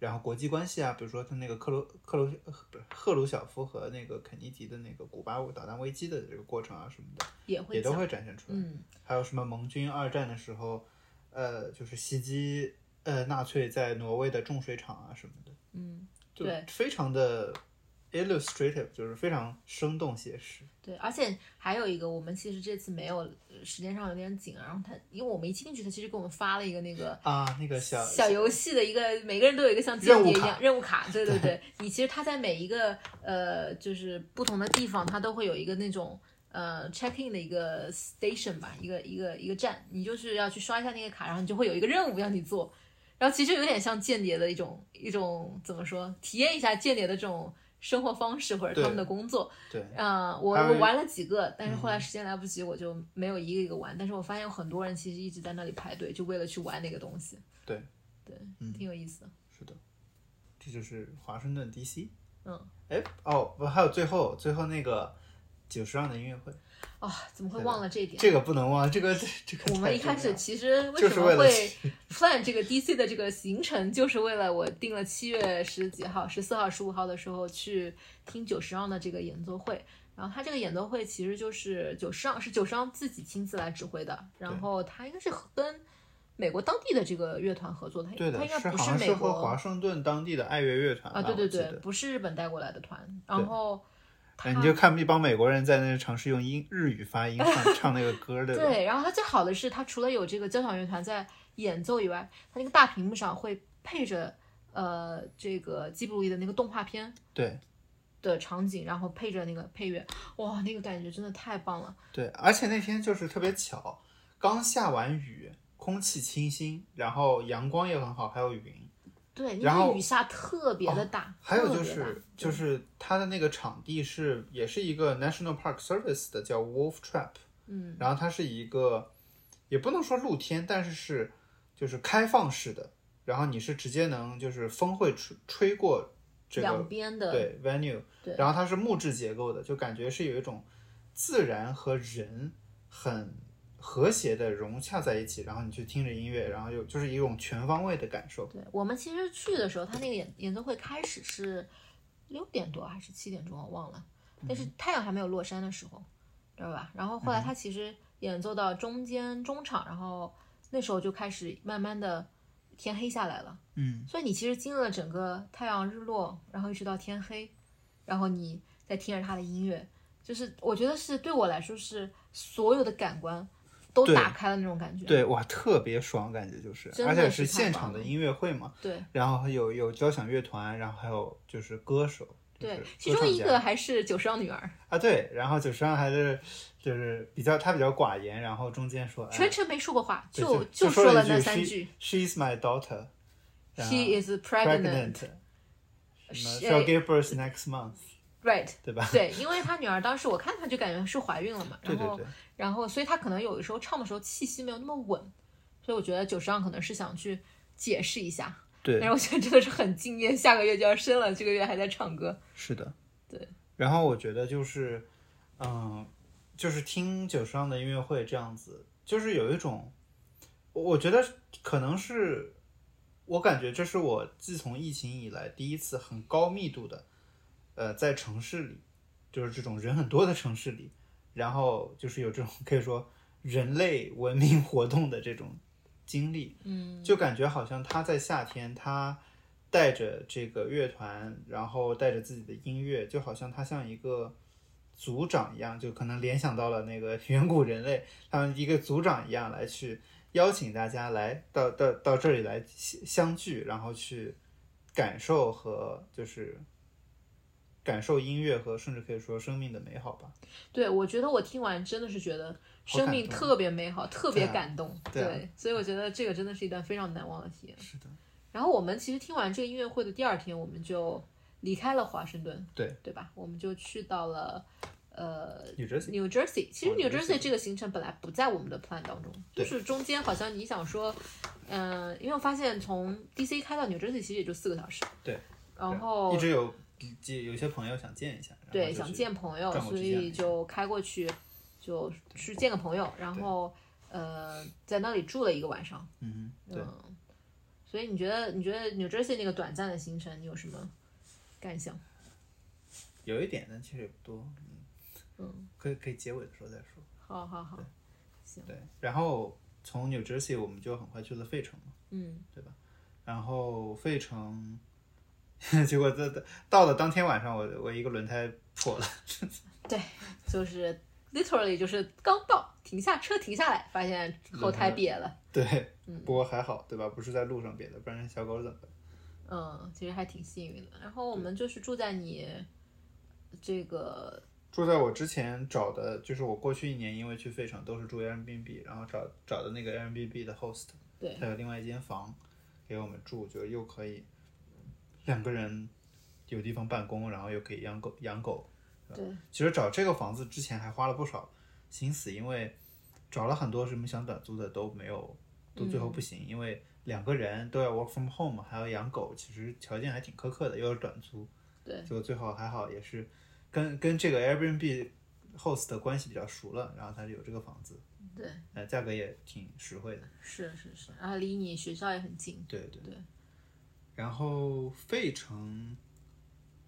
然后国际关系啊，比如说他那个克鲁克鲁呃不是赫鲁晓夫和那个肯尼迪的那个古巴导弹危机的这个过程啊什么的，也会也都，会展现出来。嗯，还有什么盟军二战的时候，呃，就是袭击呃纳粹在挪威的重水厂啊什么的，嗯，就对非常的 illustrative，就是非常生动写实。对，而且还有一个，我们其实这次没有呃时间上有点紧，然后他因为我们一进去，他其实给我们发了一个那个啊，那个小小游戏的一个，每个人都有一个像间谍一样任务卡，对对对。你其实他在每一个呃，就是不同的地方，他都会有一个那种呃 check in 的一个 station 吧，一个一个一个站，你就是要去刷一下那个卡，然后你就会有一个任务让你做。然后其实有点像间谍的一种一种怎么说，体验一下间谍的这种生活方式或者他们的工作。对，嗯、我我玩了几个，但是后来时间来不及，我就没有一个一个玩。但是我发现有很多人其实一直在那里排队，就为了去玩那个东西。对，对，嗯挺有意思的。是的，这就是华盛顿 DC。嗯，哎，哦，不，还有最后最后那个九十让的音乐会，啊、怎么会忘了这一点？这个不能忘，这个 (laughs) 这个我们一开始其实为什么会 plan 这个 DC 的这个行程，就是为了我定了七月十几号、十四号、十五号的时候去听久石让的这个演奏会。然后他这个演奏会其实就是久石让是久石让自己亲自来指挥的，然后他应该是跟美国当地的这个乐团合作，他他应该不是美是和华盛顿当地的爱乐乐团啊，对对对，不是日本带过来的团。然后他哎，你就看一帮美国人在那尝试用英日语发音唱 (laughs) 唱那个歌，对吧？对，然后它最好的是，它除了有这个交响乐团在演奏以外，它那个大屏幕上会配着呃这个吉卜力的那个动画片对的场景，然后配着那个配乐，哇，那个感觉真的太棒了。对，而且那天就是特别巧，刚下完雨，空气清新，然后阳光也很好，还有云。对，因然后雨下特别的大，还有就是就是它的那个场地是也是一个 National Park Service 的叫 Wolf Trap，嗯，然后它是一个也不能说露天，但是是就是开放式的，然后你是直接能就是风会吹吹过这个两边的对 venue，对。然后它是木质结构的，就感觉是有一种自然和人很和谐的融洽在一起，然后你去听着音乐，然后有就是一种全方位的感受。对我们其实去的时候，他那个演演奏会开始是六点多还是七点钟，我忘了，但是太阳还没有落山的时候，知道吧？然后后来他其实演奏到中间中场，然后那时候就开始慢慢的天黑下来了。嗯，所以你其实经历了整个太阳日落，然后一直到天黑，然后你再听着他的音乐，就是我觉得是对我来说是所有的感官都打开了那种感觉。对，哇，特别爽，感觉就是，而且是现场的音乐会嘛，对然后有有交响乐团，然后还有就是歌手，对，其中一个还是九少女儿，啊，对，然后九十让还是就是比较他比较寡言，然后中间说，哎全程没说过话，对就就说了那三句 She, "She's my daughter." She is pregnant. pregnant. 什么 shall give birth next month，Right，对吧？对，因为她女儿当时我看她就感觉是怀孕了嘛，然后对。然后所以她可能有的时候唱的时候气息没有那么稳，所以我觉得九十让可能是想去解释一下，对。但是我觉得真的是很敬业，下个月就要生了，这个月还在唱歌，是的，对。然后我觉得就是，嗯，就是听九十让的音乐会这样子，就是有一种，我我觉得可能是，我感觉这是我自从疫情以来第一次很高密度的，呃，在城市里，就是这种人很多的城市里，然后就是有这种可以说人类文明活动的这种经历，嗯，就感觉好像他在夏天，他带着这个乐团，然后带着自己的音乐，就好像他像一个组长一样，就可能联想到了那个 (laughs) 远古人类，他们一个组长一样来去邀请大家来到到到这里来相相聚，然后去感受和就是感受音乐和甚至可以说生命的美好吧。对，我觉得我听完真的是觉得生命特别美好，特别对啊感动，对啊。所以我觉得这个真的是一段非常难忘的体验。是的，然后我们其实听完这个音乐会的第二天，我们就离开了华盛顿，对。对吧？我们就去到了呃 New Jersey New Jersey。其实哦 New Jersey 这个行程本来不在我们的 plan 当中，就是中间好像你想说，嗯、因为我发现从 DC 开到 New Jersey 其实也就四个小时，对，然后一直有有有些朋友想见一下，对，想见朋友，所以就开过去，就去见个朋友，然后呃，在那里住了一个晚上。嗯哼，对。嗯，所以你觉得你觉得 New Jersey 那个短暂的行程，你有什么感想？有一点，但其实也不多。嗯，嗯，可以可以结尾的时候再说。好好好，行对，然后从 New Jersey 我们就很快去了费城嘛，嗯，然后费城，(laughs) 结果在到了当天晚上我，我一个轮胎破了。(laughs) 对就是 literally 就是刚到，停下车停下来，发现后胎瘪了。对，不过还好，对吧？不是在路上瘪的，不然小狗怎么办？嗯，其实还挺幸运的。然后我们就是住在你这个住在我之前找的，就是我过去一年因为去费城都是住 Airbnb，然后找找的那个 Airbnb 的 host，对他有另外一间房给我们住，就又可以两个人有地方办公，然后又可以养狗养狗。对其实找这个房子之前还花了不少心思，因为找了很多什么想短租的都没有，都最后不行，因为两个人都要 work from home，还要养狗，其实条件还挺苛刻的，又是短租。对就最后还好，也是跟跟这个 Airbnb host 的关系比较熟了，然后他就有这个房子，对，呃，价格也挺实惠的。是是是，然后离你学校也很近。对对对。然后费城，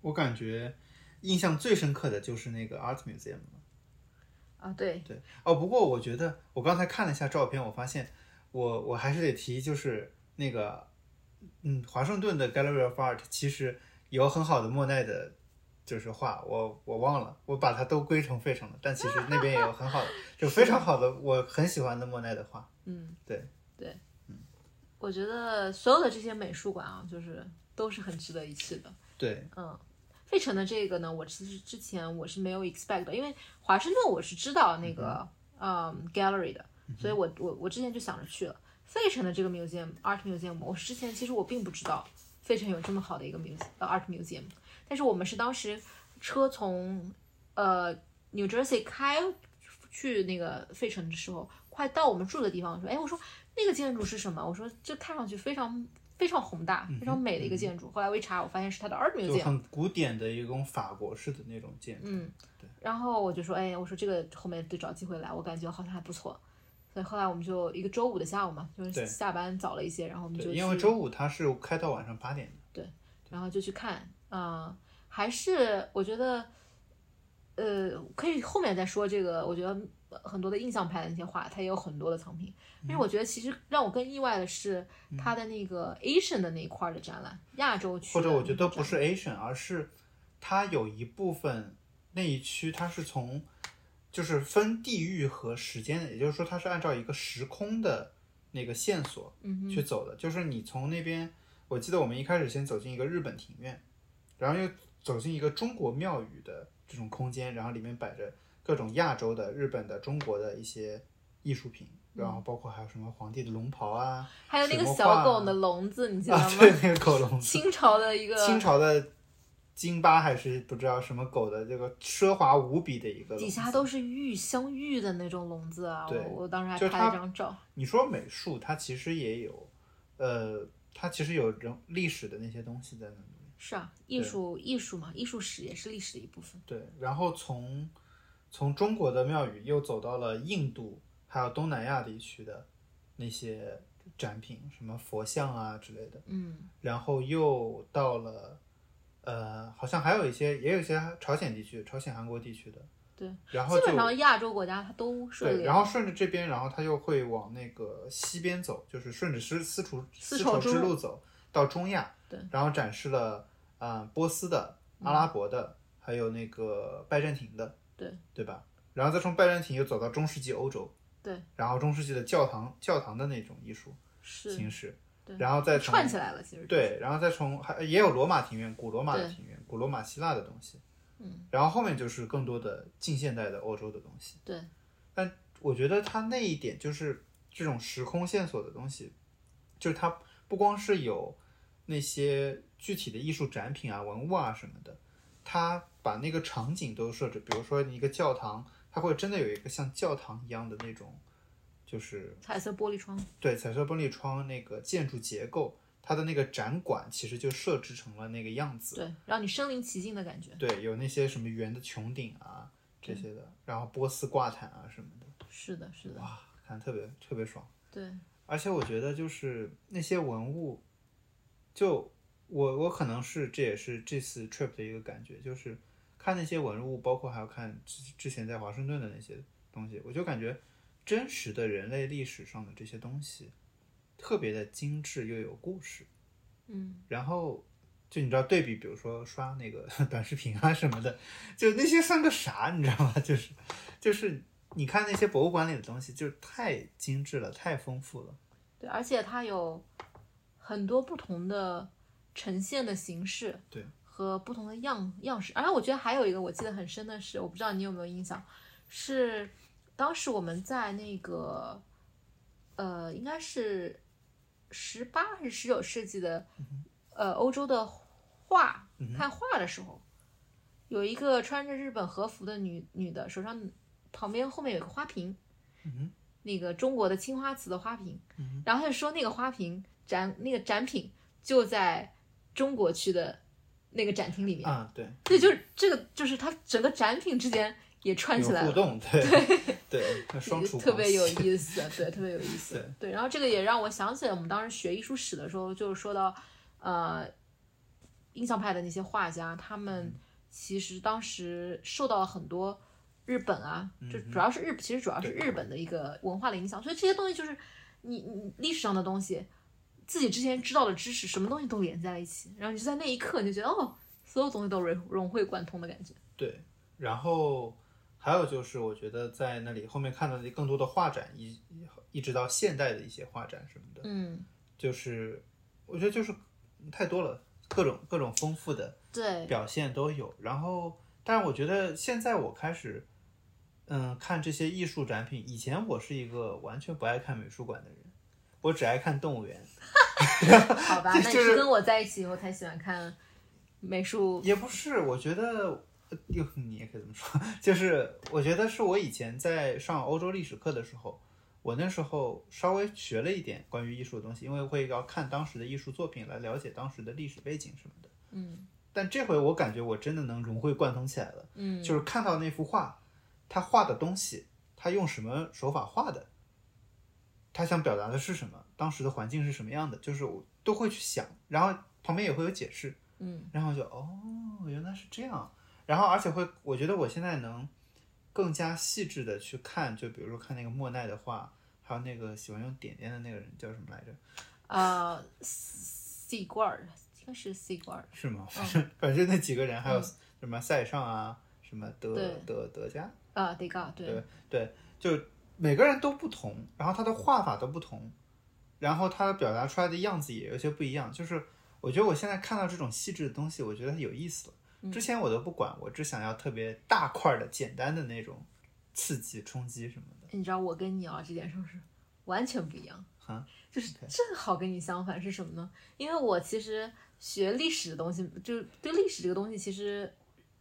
我感觉印象最深刻的就是那个 Art Museum 了。啊，对，对哦，不过我觉得我刚才看了一下照片，我发现我我还是得提，就是那个嗯，华盛顿的 Gallery of Art 其实有很好的莫奈的，就是画，我我忘了，我把它都归成费城了，但其实那边也有很好的，就非常好的，我很喜欢的莫奈的画。嗯，对对，我觉得所有的这些美术馆啊，就是都是很值得一去的。对，嗯，费城的这个呢，我其实之前我是没有 expect 的，因为华盛顿我是知道那个嗯 gallery 的，所以我我我之前就想着去了。费城的这个 museum art museum，我是之前其实我并不知道费城有这么好的一个 museum 呃 art museum，但是我们是当时车从呃 New Jersey 开去那个费城的时候，快到我们住的地方，说，哎，我说那个建筑是什么？我说这看上去非常非常宏大、非常美的一个建筑。后来我一查，我发现是它的 art 就 museum。很古典的一种法国式的那种建筑。嗯，对然后我就说，哎，我说这个后面得找机会来，我感觉好像还不错。所以后来我们就一个周五的下午嘛，就是下班早了一些，然后我们就，去因为周五它是开到晚上八点的。对然后就去看，啊、还是我觉得，呃，可以后面再说这个。我觉得呃很多的印象派的那些画，它也有很多的藏品。因为我觉得其实让我更意外的是，它的那个 Asian 的那一块儿的展览，亚洲区或者我觉得不是 Asian，而是它有一部分那一区它是从就是分地域和时间的，也就是说它是按照一个时空的那个线索嗯去走的。就是你从那边，我记得我们一开始先走进一个日本庭院，然后又走进一个中国庙宇的这种空间，然后里面摆着各种亚洲的、日本的、中国的一些艺术品。然后包括还有什么皇帝的龙袍啊，还有那个小狗的笼子，你记得啊，吗？对，那个狗笼子，(laughs) 清朝的一个清朝的金巴还是不知道什么狗的这个奢华无比的一个底下都是玉镶玉的那种笼子啊！对我我当时还拍了它张照。你说美术，它其实也有，呃，它其实有人历史的那些东西在那里。是啊，艺术艺术嘛，艺术史也是历史的一部分。对，然后从从中国的庙宇又走到了印度，还有东南亚地区的那些展品，什么佛像啊之类的。嗯，然后又到了，呃，好像还有一些，也有一些朝鲜地区、朝鲜、韩国地区的。对，然后就基本上亚洲国家它都涉对，猎。然后顺着这边，然后它又会往那个西边走，就是顺着丝丝绸丝绸之路之路走到中亚，对，然后展示了啊、呃波斯的、阿拉伯的，还有那个拜占庭的，对对吧？然后再从拜占庭又走到中世纪欧洲，对，然后中世纪的教堂教堂的那种艺术形式，对然后再从串起来了，其实对，然后再从还也有罗马庭院，古罗马的庭院，古罗马希腊的东西，嗯，然后后面就是更多的近现代的欧洲的东西。对，但我觉得它那一点就是这种时空线索的东西，就是它不光是有那些具体的艺术展品啊、文物啊什么的，它把那个场景都设置，比如说一个教堂，它会真的有一个像教堂一样的那种，就是彩色玻璃窗。对彩色玻璃窗那个建筑结构，它的那个展馆其实就设置成了那个样子。对，让你身临其境的感觉。对，有那些什么圆的穹顶啊这些的，然后波斯挂毯啊什么的，是的，是的，哇，看特别特别爽。对，而且我觉得就是那些文物，就我我可能是这也是这次 trip 的一个感觉，就是看那些文物，包括还有看之之前在华盛顿的那些东西，我就感觉真实的人类历史上的这些东西特别的精致又有故事。嗯，然后就你知道对比，比如说刷那个 (laughs) 短视频啊什么的，就那些算个啥，你知道吗？就是就是你看那些博物馆里的东西，就是太精致了，太丰富了。对，而且它有很多不同的呈现的形式，对，和不同的样样式。而且我觉得还有一个我记得很深的是，我不知道你有没有印象，是当时我们在那个呃，应该是十八还是十九世纪的呃欧洲的画看画的时候，有一个穿着日本和服的女女的，手上旁边后面有个花瓶，那个中国的青花瓷的花瓶，然后他就说那个花瓶展那个展品就在中国区的那个展厅里面，啊，对，对，就是这个就是它整个展品之间也串起来了。互动，对对，那双重 (laughs) 特别有意思，对，特别有意思，(laughs) 对。然后这个也让我想起来，我们当时学艺术史的时候，就是说到，呃，印象派的那些画家，他们其实当时受到了很多日本啊，就主要是日，其实主要是日本的一个文化的影响，所以这些东西就是你你历史上的东西，自己之前知道的知识，什么东西都连在了一起，然后你就在那一刻你就觉得哦，所有东西都融融会贯通的感觉。对，然后还有就是，我觉得在那里后面看到的更多的画展，一一直到现代的一些画展什么的，嗯，就是我觉得就是太多了，各种各种丰富的对，表现都有。然后，但是我觉得现在我开始，嗯，看这些艺术展品。以前我是一个完全不爱看美术馆的人，我只爱看动物园。(laughs) (laughs) 好吧，那是是跟我在一起以后才喜欢看美术，也不是，我觉得，哟，你也可以这么说，就是我觉得是我以前在上欧洲历史课的时候，我那时候稍微学了一点关于艺术的东西，因为会要看当时的艺术作品来了解当时的历史背景什么的。嗯但这回我感觉我真的能融会贯通起来了，嗯，就是看到那幅画，他画的东西，他用什么手法画的，他想表达的是什么，当时的环境是什么样的，就是我都会去想，然后旁边也会有解释。嗯然后就哦，原来是这样。然后而且会，我觉得我现在能更加细致的去看，就比如说看那个莫奈的画，还有那个喜欢用点点的那个人叫什么来着？呃，C 罐儿应该是 C 罐儿，是吗？反正反正那几个人，还有嗯什么塞尚啊，什么德德德加，啊，得嘎，对，对就每个人都不同，然后他的画法都不同，然后他表达出来的样子也有些不一样。就是我觉得我现在看到这种细致的东西，我觉得有意思了。之前我都不管，我只想要特别大块儿的、简单的那种刺激、冲击什么的。你知道我跟你啊这点上是完全不一样哈，就是正好跟你相反是什么呢？因为我其实学历史的东西，就对历史这个东西其实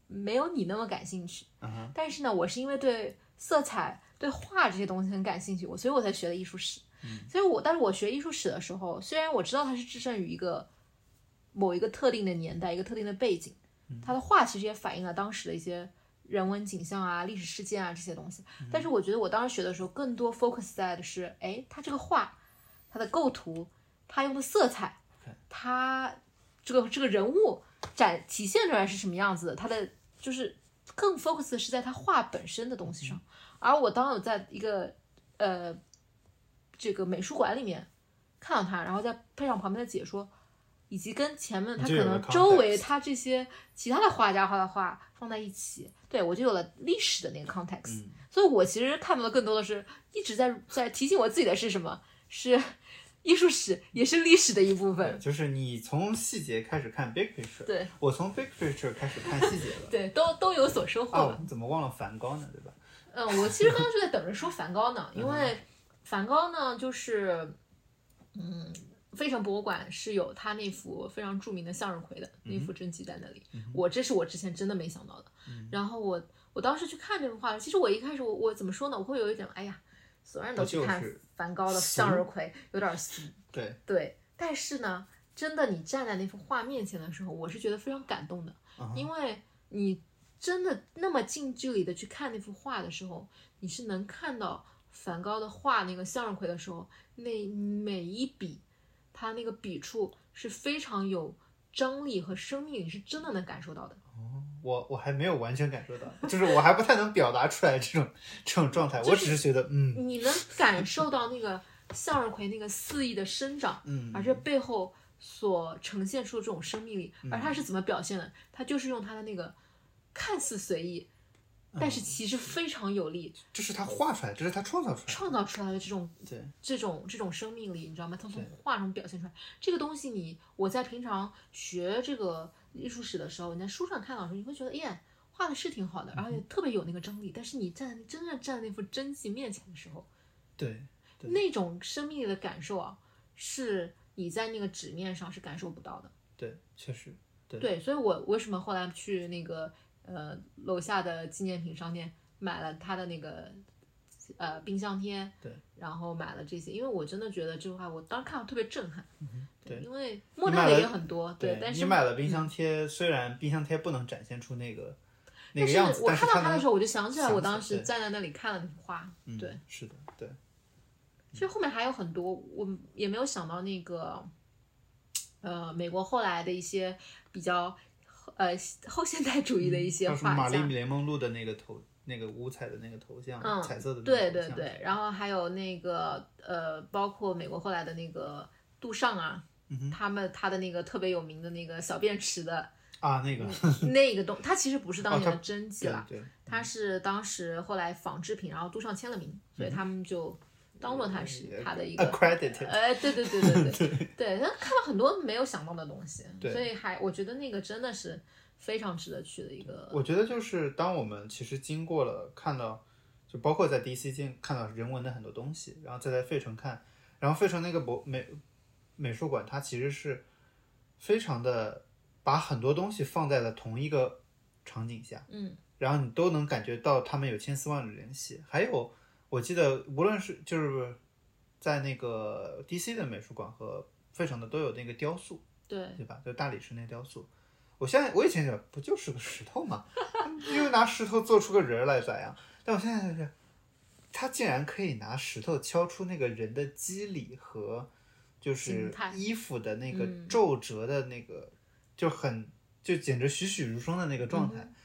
没有你那么感兴趣。但是呢，我是因为对色彩、对画这些东西很感兴趣，我所以我才学的艺术史。所以我但是我学艺术史的时候，虽然我知道它是置身于一个某一个特定的年代、一个特定的背景，它的画其实也反映了当时的一些人文景象啊、历史事件啊这些东西。但是我觉得我当时学的时候，更多 focus 在的是，哎，它这个画，它的构图，它用的色彩，它这个这个人物展体现出来是什么样子的，它的就是更 focus 的是在它画本身的东西上。而我当有在一个呃这个美术馆里面看到它，然后再配上旁边的解说，以及跟前面它就有了可能周围它这些其他的画家画的画放在一起，对我就有了历史的那个 context。所以我其实看到的更多的是一直在在提醒我自己的是什么？是艺术史，也是历史的一部分。就是你从细节开始看 big picture，对我从 big picture 开始看细节了。对，都都有所收获哦，你。怎么忘了梵高呢？对吧？嗯，我其实刚刚就在等着说梵高呢，因为梵高呢，就是，嗯，费城博物馆是有他那幅非常著名的向日葵的那幅真迹在那里，我这是我之前真的没想到的。然后我我当时去看这幅画，其实我一开始我我怎么说呢？我会有一点哎呀，所有人都去看梵高的向日葵，有点俗。对，对，但是呢，真的你站在那幅画面前的时候，我是觉得非常感动的，嗯因为你真的那么近距离的去看那幅画的时候，你是能看到梵高的画那个向日葵的时候，那每一笔，他那个笔触是非常有张力和生命力，你是真的能感受到的。哦我我还没有完全感受到，就是我还不太能表达出来这种这种状态，我只是觉得，嗯你能感受到那个向日葵那个肆意的生长，嗯，而这背后所呈现出的这种生命力，而它是怎么表现的？它就是用它的那个看似随意，但是其实非常有力，这是他画出来，这是他创造出来的。创造出来的这种对，这种这种生命力，你知道吗？他从画中表现出来，这个东西你我在平常学这个艺术史的时候，你在书上看到的时候，你会觉得，耶，画的是挺好的，而且特别有那个张力。但是你站在真正站在那幅真迹面前的时候，对，对那种生命力的感受啊，是你在那个纸面上是感受不到的。对，确实，对对，所以我为什么后来去那个呃楼下的纪念品商店买了他的那个呃冰箱贴，对，然后买了这些，因为我真的觉得这句话我当时看到特别震撼，对。因为莫奈的也很多，对，但是你买了冰箱贴，虽然冰箱贴不能展现出那个那但是个样子，我看到他的时候，我就想起来我当时站在那里看了那幅画，嗯对，是的，对，其实后面还有很多，我也没有想到那个，呃，美国后来的一些比较呃后现代主义的一些画家，玛丽莲梦露的那个头，那个五彩的那个头像，嗯彩色的对对对，然后还有那个呃，包括美国后来的那个杜尚啊，嗯他们他的那个特别有名的那个小便池的啊，那个，那个东，它其实不是当年哦的真迹对了，对，它是当时后来仿制品，然后杜尚签了名，所以嗯他们就当做它是它的一个 accredited，哎，对对对对对对，但 (laughs) 看到很多没有想到的东西，对所以还我觉得那个真的是非常值得去的一个。我觉得就是当我们其实经过了看到，就包括在 DC 见看到人文的很多东西，然后再在费城看，然后费城那个博美美术馆，它其实是非常的把很多东西放在了同一个场景下，嗯，然后你都能感觉到他们有千丝万缕联系。还有，我记得无论是就是在那个 DC 的美术馆和费城的都有那个雕塑，对，对吧？就大理石那雕塑。我现在我以前觉得不就是个石头嘛，因为拿石头做出个人儿来咋样？但我现在就是，他竟然可以拿石头敲出那个人的肌理和就是衣服的那个嗯皱褶的那个，就很就简直栩栩如生的那个状态，嗯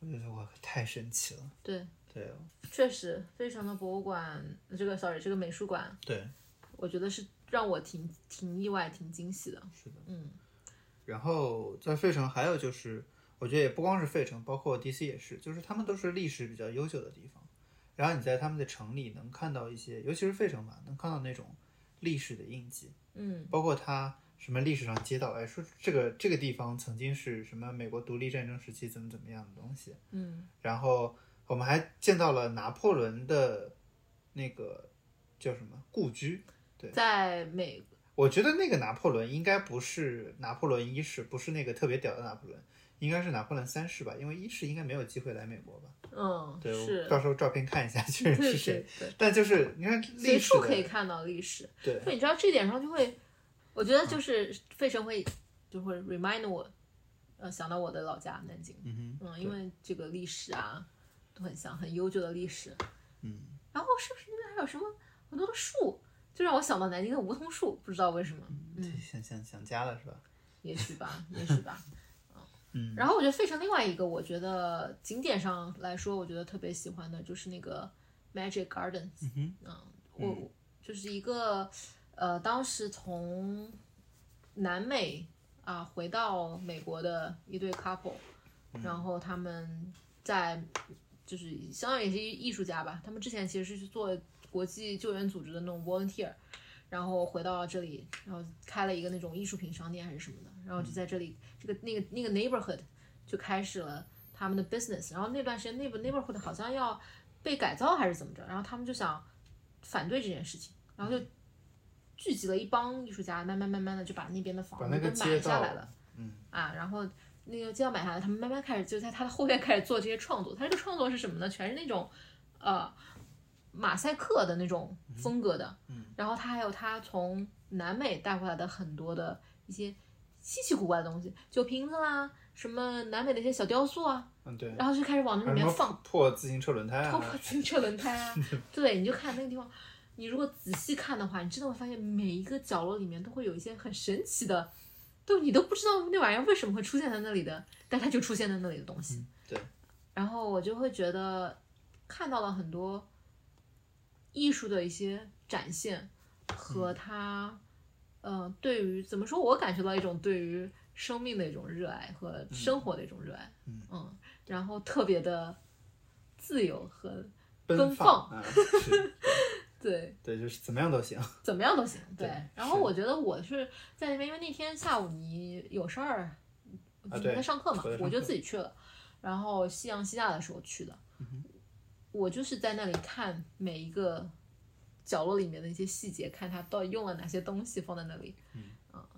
我觉得我太神奇了。对，对确实，非常的博物馆，这个 sorry，这个美术馆，对，我觉得是让我挺挺意外、挺惊喜的。是的。嗯然后在费城还有就是，我觉得也不光是费城，包括 DC 也是，就是他们都是历史比较悠久的地方。然后你在他们的城里能看到一些，尤其是费城吧，能看到那种历史的印记，嗯包括它什么历史上街道，哎，说这个这个地方曾经是什么美国独立战争时期怎么怎么样的东西。嗯然后我们还见到了拿破仑的那个叫什么故居，对在美我觉得那个拿破仑应该不是拿破仑一世，不是那个特别屌的拿破仑，应该是拿破仑三世吧，因为一世应该没有机会来美国吧。嗯对，是我，到时候照片看一下，确认是谁对。但就是你看历随处可以看到历史。对对，你知道这点上就会，我觉得就是费城会就会 remind 我，呃，想到我的老家南京，嗯哼，嗯，因为这个历史啊都很像，很悠久的历史。嗯，然后是不是那边还有什么很多的树，就让我想到南京的梧桐树，不知道为什么，对想想想家了是吧？(laughs) 也许吧，也许吧。(laughs) 嗯，然后我觉得费城另外一个，我觉得景点上来说，我觉得特别喜欢的就是那个 Magic Gardens。嗯嗯，我就是一个呃，当时从南美啊回到美国的一对 couple，、然嗯后他们在就是相当于也是艺术家吧，他们之前其实是去做国际救援组织的那种 volunteer，然后回到这里，然后开了一个那种艺术品商店还是什么的，然后就在这里这个那个那个 neighborhood 就开始了他们的 business，然后那段时间那个 neighborhood 好像要被改造还是怎么着，然后他们就想反对这件事情，然后就聚集了一帮艺术家，慢慢慢慢的就把那边的房子都买下来了。嗯啊，然后那个街道买下来，他们慢慢开始就在他的后院开始做这些创作。他这个创作是什么呢？全是那种呃马赛克的那种风格的，嗯然后他还有他从南美带回来的很多的一些稀奇古怪的东西，酒瓶子啦，什么南美的一些小雕塑啊，嗯对，然后就开始往那里面放。破自行车轮胎啊破，自行车轮胎啊，(laughs) 对，你就看那个地方，你如果仔细看的话，你真的会发现每一个角落里面都会有一些很神奇的，都你都不知道那玩意儿为什么会出现在那里的，但它就出现在那里的东西。对，然后我就会觉得看到了很多艺术的一些展现和它，呃，对于怎么说，我感觉到一种对于生命的一种热爱和生活的一种热爱，嗯然后特别的自由和奔奔放对，对，就是怎么样都行。怎么样都行。(laughs) 对，对然后我觉得我是在那边，因为那天下午你有事儿，你在上课嘛我就自己去了。然后夕阳西下的时候去的，嗯我就是在那里看每一个角落里面的一些细节，看他到底用了哪些东西放在那里。嗯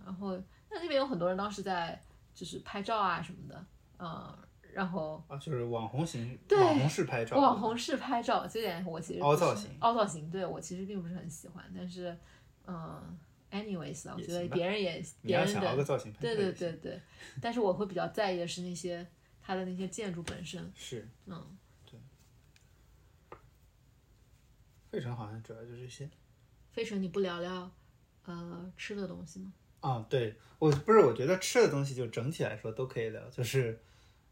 然后那那边有很多人当时在就是拍照啊什么的，嗯，然后啊，就是网红型、对网红式拍照，网红式拍照，这点我其实凹造型凹造型，对我其实并不是很喜欢，但是，嗯，anyways 啊，我觉得别人也你别人要想凹个的，造型拍对对对对，但是我会比较在意的是那些它的那些建筑本身，是嗯对，费城好像主要就这些。费城，你不聊聊呃吃的东西吗？啊，对我不是，我觉得吃的东西就整体来说都可以聊。就是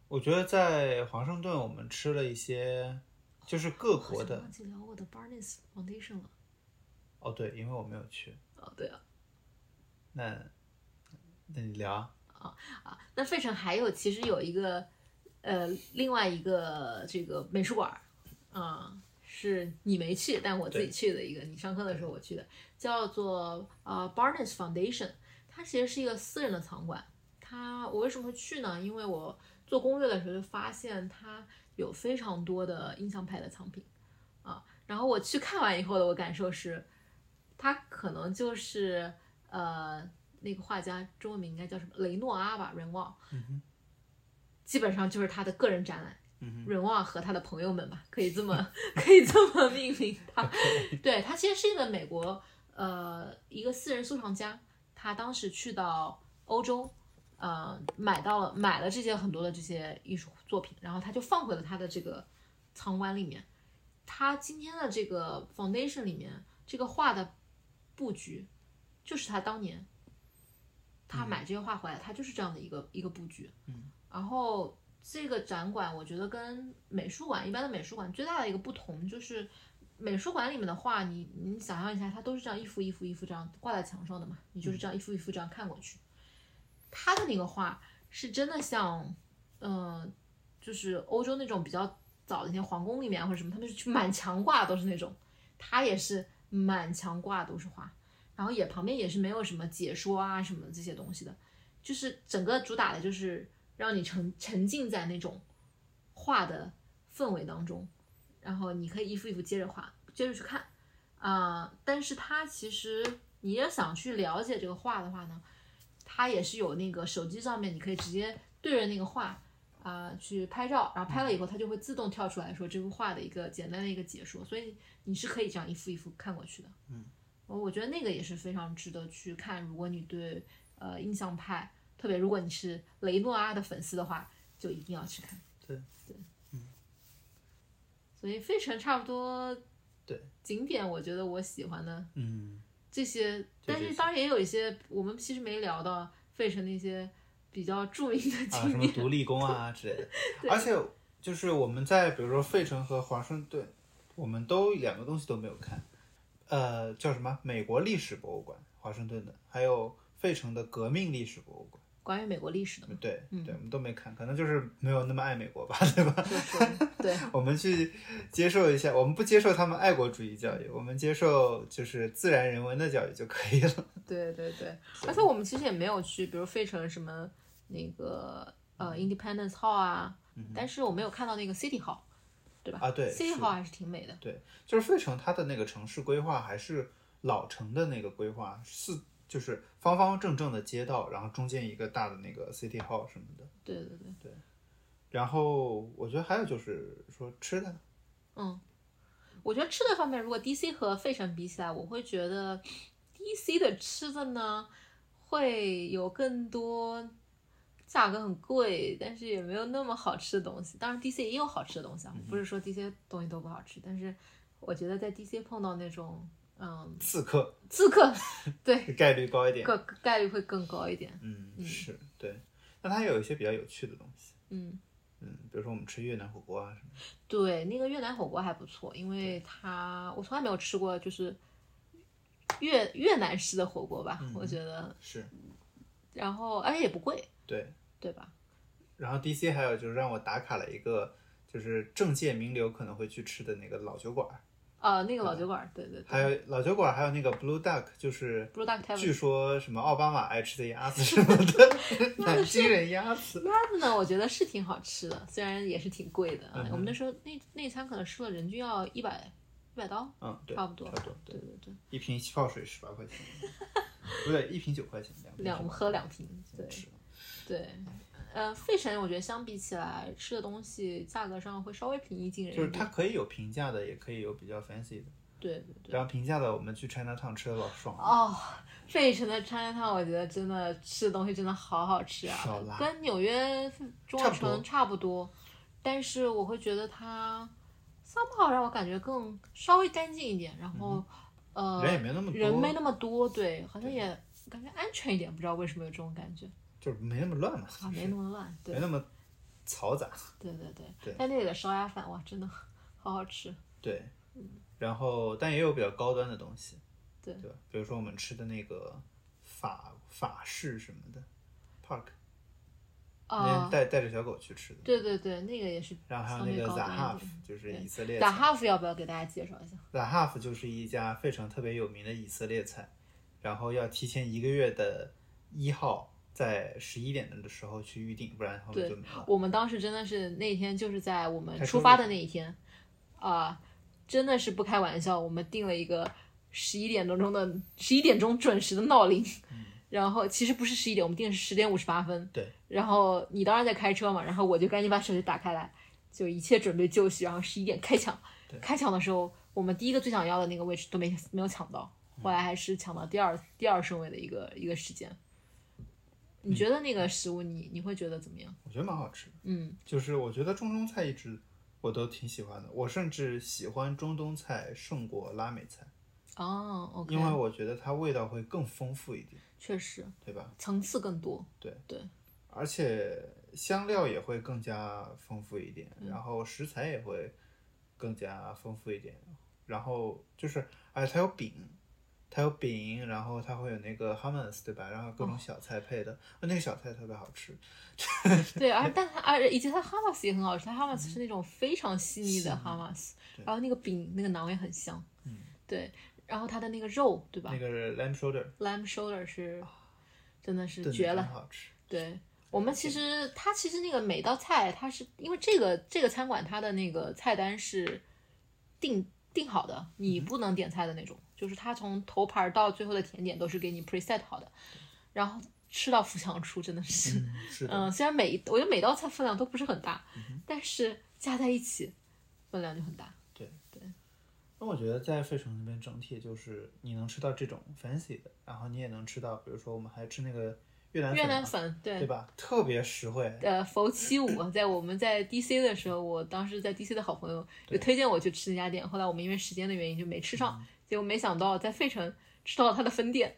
我觉得在华盛顿，我们吃了一些，就是各国的。忘记聊我的 Barnes Foundation 了。哦，对，因为我没有去。哦，对啊，那那你聊啊？啊，那费城还有其实有一个呃另外一个这个美术馆儿，啊、是你没去，但我自己去的一个，你上课的时候我去的，叫做呃 Barnes Foundation，它其实是一个私人的场馆。它我为什么会去呢？因为我做攻略的时候就发现它有非常多的印象派的藏品啊。然后我去看完以后的我感受是，它可能就是呃那个画家中文名应该叫什么雷诺阿吧，人望，基本上就是他的个人展览。人望和他的朋友们吧，可以这么 (laughs) 可以这么命名他。对他其实是一个美国呃一个私人收藏家，他当时去到欧洲，呃买到了买了这些很多的这些艺术作品，然后他就放回了他的这个仓馆里面。他今天的这个 foundation 里面这个画的布局，就是他当年他买这些画回来，他就是这样的一个一个布局。嗯，然后。这个展馆我觉得跟美术馆一般的美术馆最大的一个不同就是，美术馆里面的画，你你想象一下，它都是这样一幅一幅一幅这样挂在墙上的嘛，你就是这样一幅一幅这样看过去。他的那个画是真的像，嗯，就是欧洲那种比较早的那些皇宫里面或者什么，他们是去满墙挂都是那种，他也是满墙挂都是画，然后也旁边也是没有什么解说啊什么这些东西的，就是整个主打的就是。让你沉沉浸在那种画的氛围当中，然后你可以一幅一幅接着画，接着去看啊。但是他其实你要想去了解这个画的话呢，它也是有那个手机上面你可以直接对着那个画啊去拍照，然后拍了以后它就会自动跳出来说这幅画的一个简单的一个解说，所以你是可以这样一幅一幅看过去的。嗯，我我觉得那个也是非常值得去看，如果你对呃印象派。特别如果你是雷诺阿的粉丝的话，就一定要去看。对对，嗯。所以费城差不多，对景点，我觉得我喜欢的，嗯，这些，但是当然也有一些我们其实没聊到费城那些比较著名的景点，啊，什么独立宫啊之类的。(laughs) 而且就是我们在比如说费城和华盛顿，我们都两个东西都没有看，呃，叫什么？美国历史博物馆，华盛顿的，还有费城的革命历史博物馆。关于美国历史的，对对，我们都没看，可能就是没有那么爱美国吧，对吧？(laughs) 对，(laughs) 我们去接受一下，我们不接受他们爱国主义教育，我们接受就是自然人文的教育就可以了。(laughs) 对对对，而且我们其实也没有去，比如费城什么那个呃 Independence Hall 啊，但是我没有看到那个 City Hall，对吧？啊，对，City Hall 还是挺美的。对，就是费城它的那个城市规划还是老城的那个规划，是。就是方方正正的街道，然后中间一个大的那个 City Hall 什么的。对对对对。然后我觉得还有就是说吃的。嗯，我觉得吃的方面，如果 DC 和费城比起来，我会觉得 DC 的吃的呢会有更多价格很贵，但是也没有那么好吃的东西。当然 DC 也有好吃的东西啊，不是说 DC 东西都不好吃，但是我觉得在 DC 碰到那种。嗯，刺客，刺客，(laughs) 对，概率高一点，个概率会更高一点。嗯，是对。那它有一些比较有趣的东西。嗯嗯，比如说我们吃越南火锅啊什么。对，那个越南火锅还不错，因为它我从来没有吃过就是越越南式的火锅吧，我觉得是。然后而且也不贵，对对吧？然后 DC 还有就是让我打卡了一个，就是政界名流可能会去吃的那个老酒馆。啊，那个老酒馆，对对对，还有老酒馆，还有那个 Blue Duck，就是 Blue Duck，据说什么奥巴马爱吃的鸭子什么的 (laughs) (laughs) 南京人鸭子。鸭子呢，我觉得是挺好吃的，虽然也是挺贵的啊。我们那时候那那餐可能吃了人均要一百一百刀，嗯，差不多，差不多，对对对。一瓶气泡水十八块钱，不对，一瓶九块钱，两两喝两瓶，对对。呃，费城我觉得相比起来，吃的东西价格上会稍微平易近人。就是它可以有平价的，也可以有比较 fancy 的。对对对。然后平价的，我们去 China Town 吃的老爽了。哦，费城的 China Town 我觉得真的吃的东西真的好好吃啊，跟纽约中央城差不多，但是我会觉得它 somehow 让我感觉更稍微干净一点，然后呃人也没那么人没那么多，对，好像也感觉安全一点，不知道为什么有这种感觉。就是没那么乱嘛，啊，没那么乱，对，没那么嘈杂，对对对，对。但那里的烧鸭饭哇，真的好好吃，对，嗯，然后但也有比较高端的东西，对对吧？比如说我们吃的那个法法式什么的，Park，啊，带带着小狗去吃的。对对对，那个也是然后还有那个 Half，就是以色列。Half 要不要给大家介绍一下 Half 就是一家费城特别有名的以色列菜，然后要提前一个月的一号在十一点的时候去预定，不然后面对就没了。我们当时真的是那天就是在我们出发的那一天，啊、真的是不开玩笑，我们定了一个十一点多钟的十一点钟准时的闹铃，然后其实不是十一点，我们定的是十点五十八分。对，然后你当然在开车嘛，然后我就赶紧把手机打开来，就一切准备就绪，然后十一点开抢。开抢的时候，我们第一个最想要的那个位置都没没有抢到，后来还是抢到第二第二顺位的一个一个时间。你觉得那个食物你你会觉得怎么样？我觉得蛮好吃的，嗯，就是我觉得中东菜一直我都挺喜欢的，我甚至喜欢中东菜胜过拉美菜，哦，OK，因为我觉得它味道会更丰富一点，确实对吧？层次更多。对对而且香料也会更加丰富一点，嗯然后食材也会更加丰富一点，然后就是，而且它有饼，它有饼，然后它会有那个 hummus，对吧？然后各哦种小菜配的，那个小菜特别好吃。(laughs) 对，而但它而以及它 hummus 也很好吃，它 hummus 是那种非常细腻的 hummus，对然后那个饼那个馕也很香。嗯，对，然后它的那个肉，对吧那个 lamb shoulder？lamb shoulder 是真的是绝了真。好吃。对我们其实它其实那个每道菜，它是因为这个这个餐馆它的那个菜单是定定好的，你不能点菜的那种，就是它从头盘儿到最后的甜点都是给你 preset 好的，然后吃到腹腔出真的是，嗯，是，嗯，虽然每一我觉得每道菜分量都不是很大，但是加在一起分量就很大。对对。那我觉得在费城那边整体就是你能吃到这种 fancy 的，然后你也能吃到，比如说我们还吃那个越南越南粉，对对吧？特别实惠。呃，佛七五，(laughs) 在我们在 DC 的时候，我当时在 DC 的好朋友就推荐我去吃那家店，后来我们因为时间的原因就没吃上，结果没想到在费城吃到了它的分店，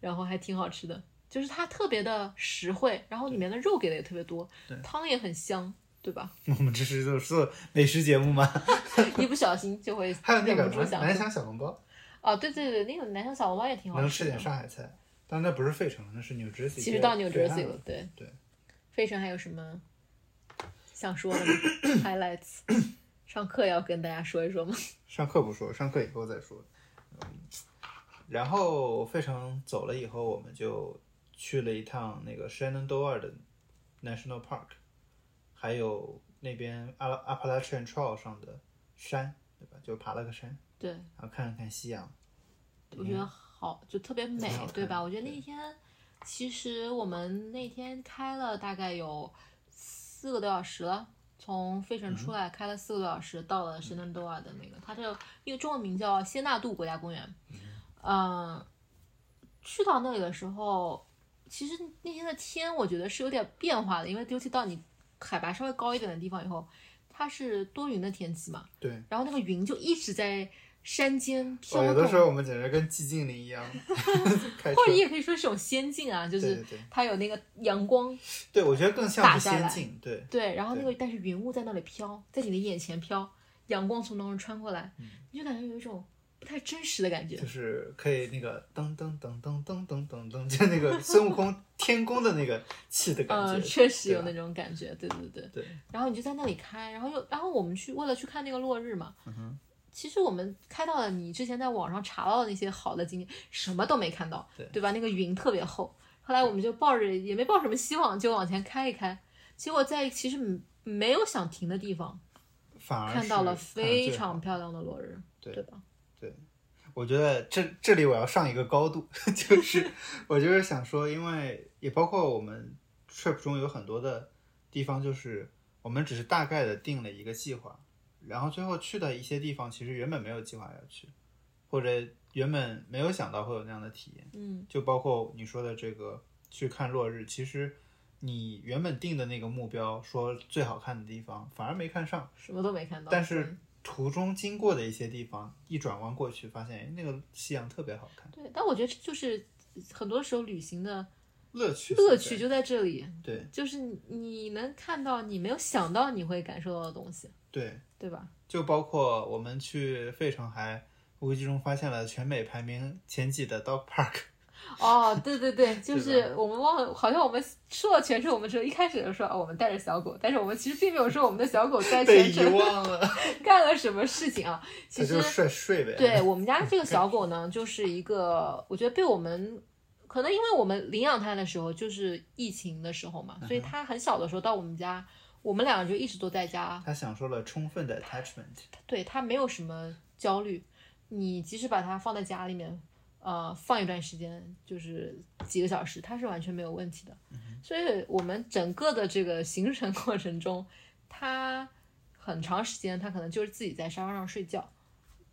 然后还挺好吃的，就是它特别的实惠，然后里面的肉给的也特别多，汤也很香，对吧？我们这是做做美食节目吗？(laughs) 一不小心就会还有那个忍不住想南翔小笼包，哦，对对对，那个南翔小笼包也挺好吃的能吃点。上海菜，但那不是费城，那是 New Jersey。其实到 New Jersey 了了，对对。费城还有什么想说的吗？highlights，(laughs) 上课要跟大家说一说吗？上课不说，上课以后再说。嗯，然后费城走了以后，我们就去了一趟那个 Shenandoah 的 National Park，还有那边阿拉 Appalachian Trail 上的山，对吧？就爬了个山，对，然后看了看夕阳。我觉得好，就特别美对吧？我觉得那天其实我们那天开了大概有四个多小时了，从费城嗯出来开了四个多小时，到了神南多尔的那个，它这个因为中文名叫仙纳度国家公园。嗯，去到那里的时候，其实那天的天我觉得是有点变化的，因为尤其到你海拔稍微高一点的地方以后，它是多云的天气嘛，对，然后那个云就一直在山间飘哦，有。的时候我们简直跟寂静岭一样，(laughs) 或者你也可以说是种仙境啊，就是它有那个阳光，对，我觉得更像仙境，对，对，然后那个但是云雾在那里飘，在你的眼前飘，阳光从当中穿过来，嗯你就感觉有一种不太真实的感觉就。是可以那个噔噔噔噔噔噔噔噔，就那个 (laughs) 孙悟空天宫的那个气的感觉，嗯，确实有那种感觉，对对对。对，然后你就在那里开，然后又，然后我们去为了去看那个落日嘛，嗯其实我们开到了你之前在网上查到的那些好的景点，什么都没看到，对对吧？那个云特别厚，后来我们就抱着也没抱什么希望，就往前开一开，结果在其实没有想停的地方，反而看到了非常漂亮的落日，对对吧？我觉得这这里我要上一个高度，(laughs) 就是 (laughs) 我就是想说，因为也包括我们 trip 中有很多的地方，就是我们只是大概的定了一个计划，然后最后去的一些地方，其实原本没有计划要去，或者原本没有想到会有那样的体验，嗯，就包括你说的这个去看落日，其实你原本定的那个目标，说最好看的地方，反而没看上。什么都没看到。但是途中经过的一些地方，一转弯过去，发现哎那个夕阳特别好看，对，但我觉得就是很多时候旅行的乐趣乐趣就在这里，对就是你你能看到你没有想到你会感受到的东西，对，对吧？就包括我们去费城还无意之中发现了全美排名前几的 dog park，(laughs) 哦，对对对，就是我们忘了，好像我们说了全程，我们说一开始就说哦，我们带着小狗，但是我们其实并没有说我们的小狗在全程忘了，(laughs) 干了什么事情啊。(laughs) 其实睡睡呗。对我们家这个小狗呢，就是一个，我觉得被我们可能因为我们领养它的时候就是疫情的时候嘛，所以它很小的时候到我们家，我们两个就一直都在家，它享受了充分的 attachment。对它没有什么焦虑。你即使把它放在家里面，呃，放一段时间，就是几个小时，它是完全没有问题的。所以我们整个的这个行程过程中，它很长时间，它可能就是自己在沙发上睡觉，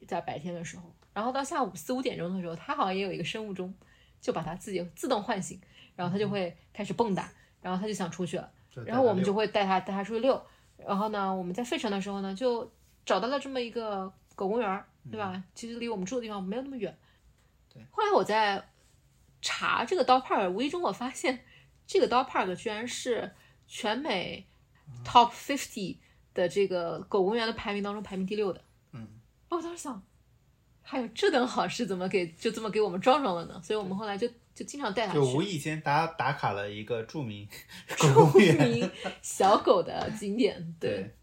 在白天的时候，然后到下午四五点钟的时候，它好像也有一个生物钟，就把它自己自动唤醒，然后它就会开始蹦跶，然后它就想出去了。就然后我们就会带它带它出去遛。然后呢，我们在费城的时候呢，就找到了这么一个狗公园儿，对吧？其实离我们住的地方没有那么远。对。后来我在查这个 dog park，无意中我发现这个 dog park 居然是全美 top fifty 的这个狗公园的排名当中排名第六的。嗯。我当时想，还有这等好事，怎么给就这么给我们撞上了呢？所以我们后来就就经常带他去。就无意间打打卡了一个著名 (laughs) 著。名小狗的景点，对，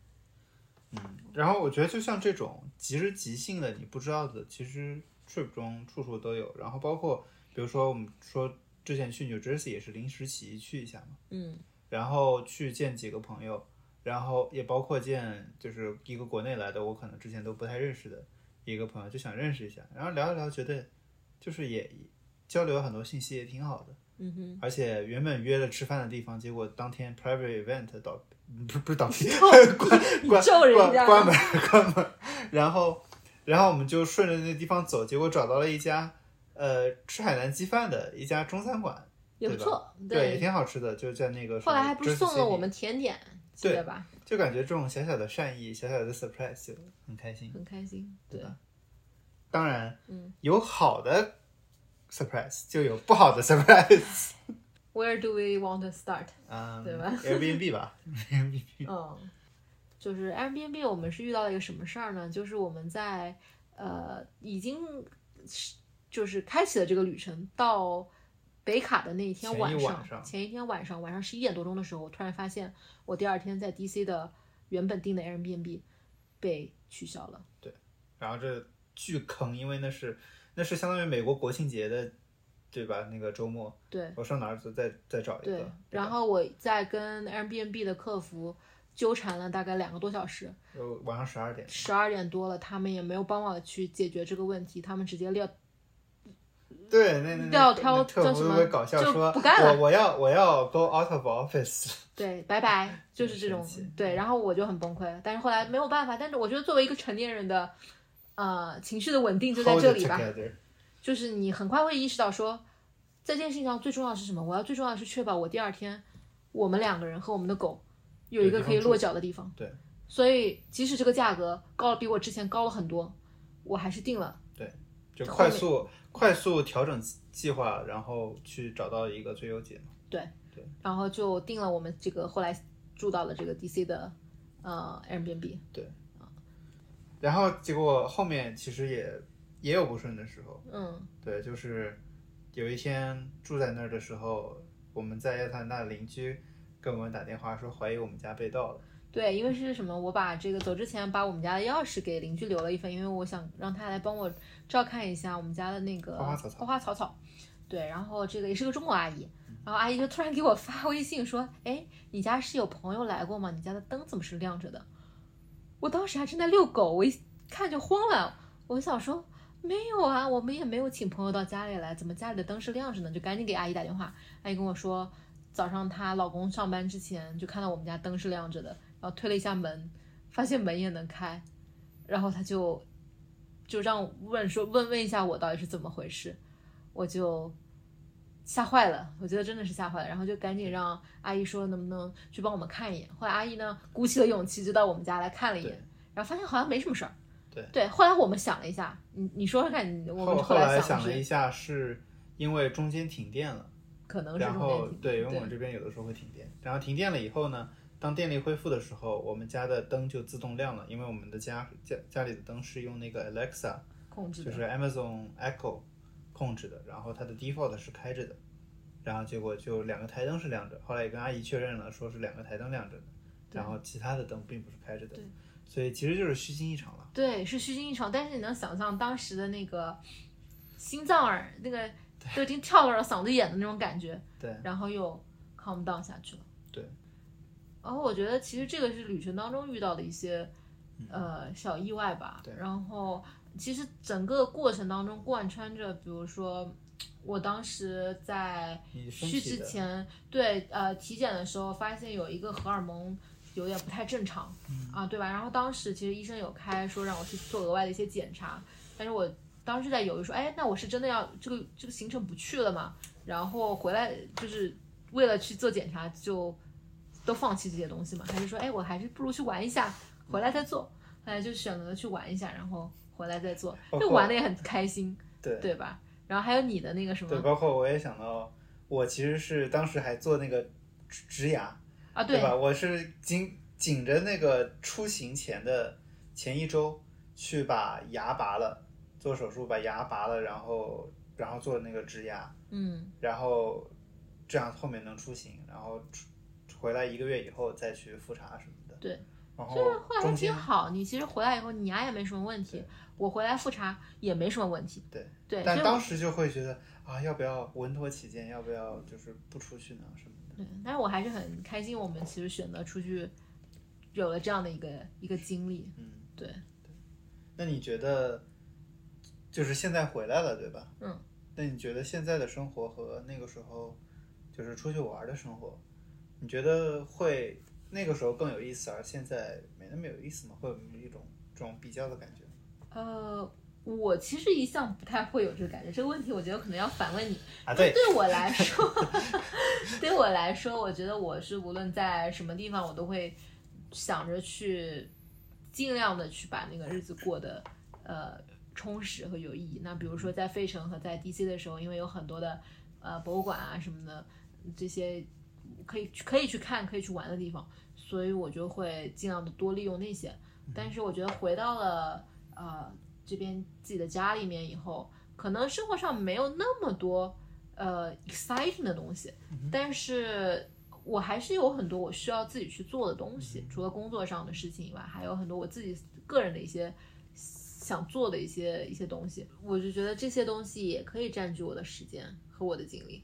嗯，然后我觉得就像这种即时即兴的，你不知道的，其实 trip 中处处都有。然后包括比如说我们说之前去 New Jersey 也是临时起意去一下嘛，嗯然后去见几个朋友，然后也包括见就是一个国内来的，我可能之前都不太认识的一个朋友，就想认识一下，然后聊一聊，觉得就是也交流很多信息也挺好的。嗯哼，而且原本约了吃饭的地方，结果当天 private event 倒不是不是倒闭，关关咒人家关关门关门，然后然后我们就顺着那地方走，结果找到了一家呃吃海南鸡饭的一家中餐馆，也不错，对，也挺好吃的，就在那个后来还不是送了我们甜点，记对得吧？就感觉这种小小的善意、小小的 surprise 就很开心。很开心，对当然，嗯有好的 surprise 就有不好的 surprise，Where (laughs) do we want to start？嗯，对吧？Airbnb 吧，(laughs) Airbnb，嗯，就是 Airbnb，我们是遇到了一个什么事儿呢？就是我们在呃已经是就是开启了这个旅程到北卡的那一天晚上，前一天晚上晚上十一点多钟的时候，我突然发现我第二天在 DC 的原本订的 Airbnb 被取消了。对然后这巨坑，因为那是那是相当于美国国庆节的，对吧？那个周末，对我上哪儿再再找一个，对，对然后我在跟 Airbnb 的客服纠缠了大概两个多小时，就晚上十二点，十二点多了，他们也没有帮我去解决这个问题，他们直接撂对，那那要挑叫什么？就说不干了。我我要我要 go out of office，对，拜拜，(laughs) 就是这种。对，然后我就很崩溃，但是后来没有办法，但是我觉得作为一个成年人的，呃，情绪的稳定就在这里吧，就是你很快会意识到说，在这件事情上最重要的是什么？我要最重要的是确保我第二天我们两个人和我们的狗有一个可以落脚的地方。对，所以即使这个价格高了，比我之前高了很多，我还是定了。就快速快速调整计划，然后去找到一个最优解嘛。然后就定了我们这个后来住到了这个 DC 的呃 Airbnb。对然后结果后面其实也也有不顺的时候，嗯对，就是有一天住在那儿的时候，我们在亚特兰大的邻居给我们打电话说怀疑我们家被盗了，对，因为是什么？我把这个走之前把我们家的钥匙给邻居留了一份，因为我想让他来帮我照看一下我们家的那个花花草草花花草草对，然后这个也是个中国阿姨，然后阿姨就突然给我发微信说：“哎，你家是有朋友来过吗？你家的灯怎么是亮着的？”我当时还正在遛狗，我一看就慌了，我想说。没有啊，我们也没有请朋友到家里来，怎么家里的灯是亮着呢？就赶紧给阿姨打电话。阿姨跟我说，早上她老公上班之前就看到我们家灯是亮着的，然后推了一下门，发现门也能开，然后他就就让问说问问一下我到底是怎么回事，我就吓坏了，我觉得真的是吓坏了，然后就赶紧让阿姨说能不能去帮我们看一眼。后来阿姨呢鼓起了勇气就到我们家来看了一眼，然后发现好像没什么事儿。对对，后来我们想了一下，你你说说看，你我们后后来来想了一下，是因为中间停电了，可能是然后中间停对，因为我们这边有的时候会停电，然后停电了以后呢，当电力恢复的时候，我们家的灯就自动亮了，因为我们的家家家里的灯是用那个 Alexa，控制的，就是 Amazon Echo 控制的，然后它的 default 是开着的，然后结果就两个台灯是亮着，后来也跟阿姨确认了，说是两个台灯亮着的，然后其他的灯并不是开着的，所以其实就是虚惊一场了。对，是虚惊一场。但是你能想象当时的那个心脏儿，那个都已经跳到了嗓子眼的那种感觉，对，然后又 calm down 下去了。对。然后我觉得其实这个是旅程当中遇到的一些呃小意外吧。对。然后其实整个过程当中贯穿着，比如说我当时在去之前，对呃体检的时候发现有一个荷尔蒙有点不太正常，啊对吧？然后当时其实医生有开说让我去做额外的一些检查，但是我当时在犹豫说，哎，那我是真的要这个这个行程不去了吗？然后回来就是为了去做检查就。都放弃这些东西吗？还是说，哎，我还是不如去玩一下，回来再做。后来就选择去玩一下，然后回来再做，就玩的也很开心，对对吧？然后还有你的那个什么？对，包括我也想到，我其实是当时还做那个植牙啊，对吧？我是紧紧着那个出行前的前一周去把牙拔了，做手术把牙拔了，然后然后做那个植牙，嗯，然后这样后面能出行，然后出。回来一个月以后再去复查什么的，对，然后就是后来还挺好。你其实回来以后，你牙也没什么问题，我回来复查也没什么问题。对对，但当时就会觉得啊，要不要稳妥起见，要不要就是不出去呢什么的。对，但是我还是很开心，我们其实选择出去，有了这样的一个一个经历。嗯，对对。那你觉得，就是现在回来了，对吧？嗯。那你觉得现在的生活和那个时候，就是出去玩的生活？你觉得会那个时候更有意思，而现在没那么有意思吗？会有一种这种比较的感觉？呃，我其实一向不太会有这个感觉。这个问题，我觉得可能要反问你啊。对，对我来 (laughs) 说，(laughs) 对我来说，我觉得我是无论在什么地方，我都会想着去尽量的去把那个日子过得呃充实和有意义。那比如说在费城和在 DC 的时候，因为有很多的呃博物馆啊什么的这些。可以可以去看，可以去玩的地方，所以我就会尽量的多利用那些。但是我觉得回到了呃这边自己的家里面以后，可能生活上没有那么多呃 exciting 的东西，但是我还是有很多我需要自己去做的东西。除了工作上的事情以外，还有很多我自己个人的一些想做的一些一些东西。我就觉得这些东西也可以占据我的时间和我的精力。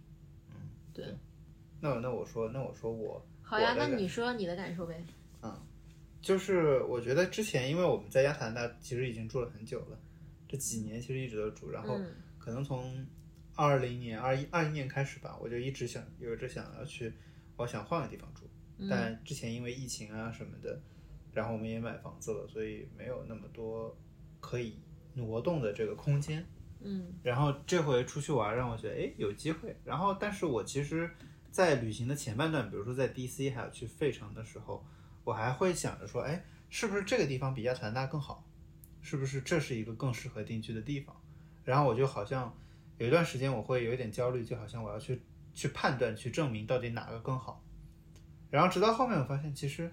嗯，对。那那我说那我说我好呀，那你说你的感受呗。嗯，就是我觉得之前因为我们在亚特兰大其实已经住了很久了，这几年其实一直都住，然后可能从二零年二一二一年开始吧，我就一直想有着想要去，我想换个地方住，但之前因为疫情啊什么的，然后我们也买房子了，所以没有那么多可以挪动的这个空间。嗯，然后这回出去玩让我觉得哎有机会，然后但是我其实。在旅行的前半段，比如说在 DC 还有去费城的时候，我还会想着说，哎，是不是这个地方比亚特兰大更好？是不是这是一个更适合定居的地方？然后我就好像有一段时间我会有一点焦虑，就好像我要去去判断、去证明到底哪个更好。然后直到后面我发现，其实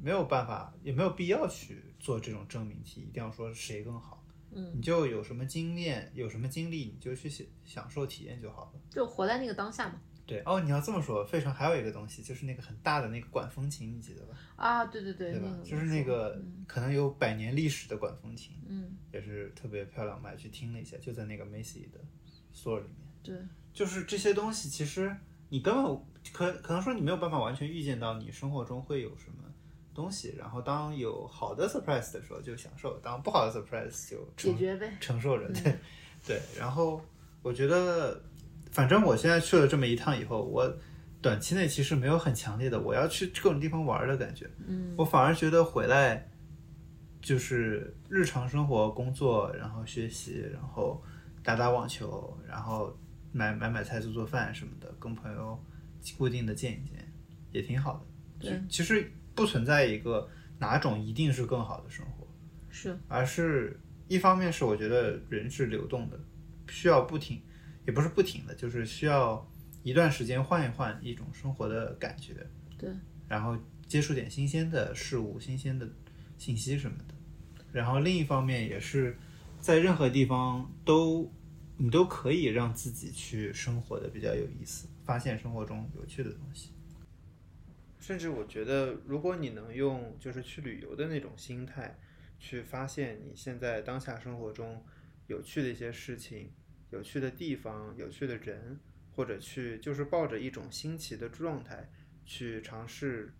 没有办法，也没有必要去做这种证明题，一定要说谁更好。嗯，你就有什么经验、有什么经历，你就去享享受体验就好了，就活在那个当下嘛。对哦，你要这么说，费城还有一个东西，就是那个很大的那个管风琴，你记得吧？啊，对对对，对吧？就是那个可能有百年历史的管风琴，嗯，也是特别漂亮，我还去听了一下，就在那个 Macy 的 store 里面。对，就是这些东西，其实你根本可可能说你没有办法完全预见到你生活中会有什么东西，然后当有好的 surprise 的时候就享受，当不好的 surprise 就解决呗，承受着。对对，然后我觉得。反正我现在去了这么一趟以后，我短期内其实没有很强烈的我要去各种地方玩的感觉。嗯，我反而觉得回来就是日常生活、工作，然后学习，然后打打网球，然后买买买菜、做做饭什么的，跟朋友固定的见一见，也挺好的。对，其实不存在一个哪种一定是更好的生活，是，而是一方面是我觉得人是流动的，需要不停。也不是不停的，就是需要一段时间换一换一种生活的感觉，对，然后接触点新鲜的事物、新鲜的信息什么的。然后另一方面也是在任何地方都你都可以让自己去生活的比较有意思，发现生活中有趣的东西。甚至我觉得，如果你能用就是去旅游的那种心态，去发现你现在当下生活中有趣的一些事情、有趣的地方、有趣的人，或者去就是抱着一种新奇的状态去尝试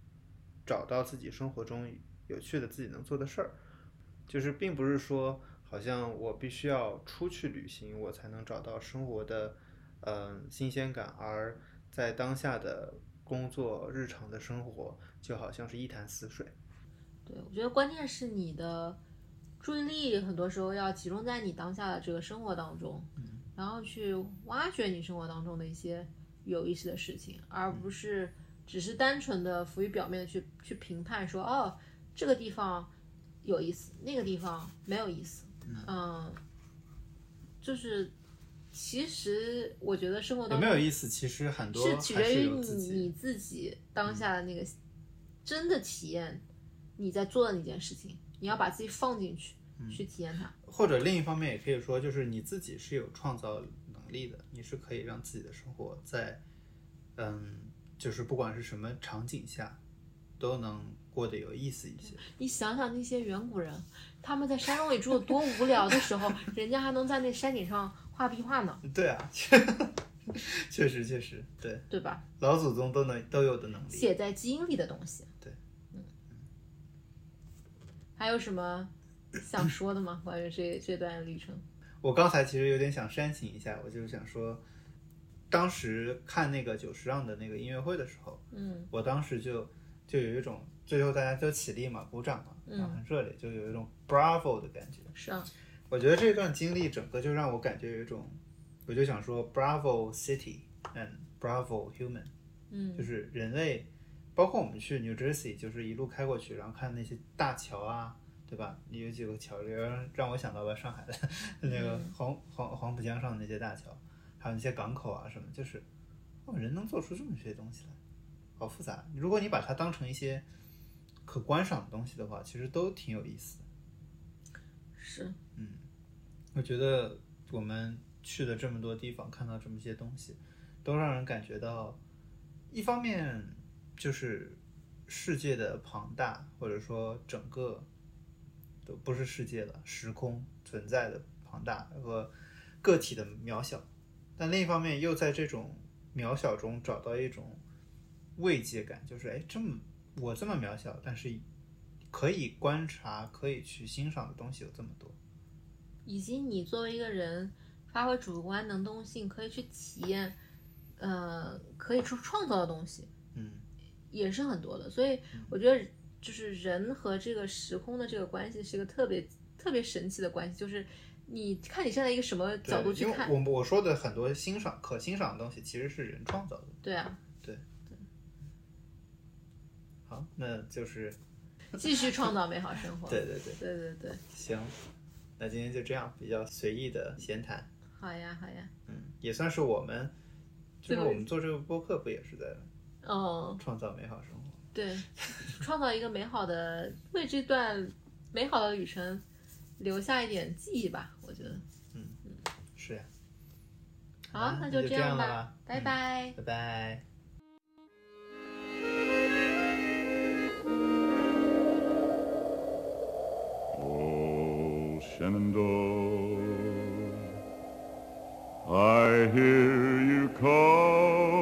找到自己生活中有趣的自己能做的事儿，就是并不是说好像我必须要出去旅行，我才能找到生活的嗯、呃新鲜感，而在当下的工作日常的生活就好像是一潭死水。对，我觉得关键是你的注意力很多时候要集中在你当下的这个生活当中，然后去挖掘你生活当中的一些有意思的事情，而不是只是单纯的浮于表面的去去评判说，哦，这个地方有意思，那个地方没有意思，嗯，就是其实我觉得生活当中没有意思？其实很多是取决于你自你自己当下的那个真的体验，你在做的那件事情，你要把自己放进去，嗯去体验它。或者另一方面也可以说，就是你自己是有创造能力的，你是可以让自己的生活在，嗯，就是不管是什么场景下，都能过得有意思一些。你想想那些远古人，他们在山洞里住得多无聊的时候，人家还能在那山顶上画壁画呢，对啊，(laughs) 确实确实，对，对吧？老祖宗都能都有的能力。写在基因里的东西。对，嗯。还有什么 (laughs) 想说的吗？关于这这段旅程？我刚才其实有点想煽情一下，我就是想说，当时看那个久石让的那个音乐会的时候，嗯我当时就就有一种最后大家都起立嘛，鼓掌嘛，嗯然后很热烈，就有一种 bravo 的感觉。是啊，我觉得这段经历整个就让我感觉有一种，我就想说 bravo city and bravo human，嗯就是人类，包括我们去 New Jersey，就是一路开过去，然后看那些大桥啊，对吧？你有几个桥，让让我想到了上海的 (laughs) 那个嗯黄黄黄浦江上的那些大桥，还有那些港口啊什么，就是哦，人能做出这么些东西来，好复杂。如果你把它当成一些可观赏的东西的话，其实都挺有意思的。是，嗯我觉得我们去了这么多地方，看到这么些东西，都让人感觉到，一方面就是世界的庞大，或者说整个都不是世界的，时空存在的庞大和个体的渺小，但另一方面又在这种渺小中找到一种慰藉感，就是哎，这么我这么渺小，但是可以观察、可以去欣赏的东西有这么多。以及你作为一个人发挥主观能动性，可以去体验，呃，可以去创造的东西，嗯，也是很多的。所以我觉得，就是人和这个时空的这个关系是一个特别特别神奇的关系，就是你看你站在一个什么角度去看，我我说的很多欣赏可欣赏的东西，其实是人创造的。对啊，对对好，那就是继续创造美好生活。(laughs) 对对对，对对对，行，那今天就这样，比较随意的闲谈，好呀好呀，嗯，也算是我们，就是我们做这个播客，不也是在哦，创造美好生活？对，创造一个美好的，为这段美好的旅程留下一点记忆吧，我觉得。嗯是呀，好，那就这样吧拜嗯拜。拜拜。Oh, Shenandoah, I hear you calling.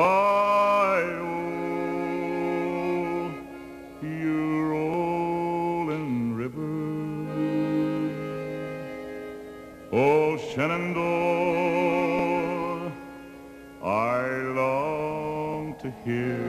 Hi, oh, you rolling river. Oh, Shenandoah, I long to hear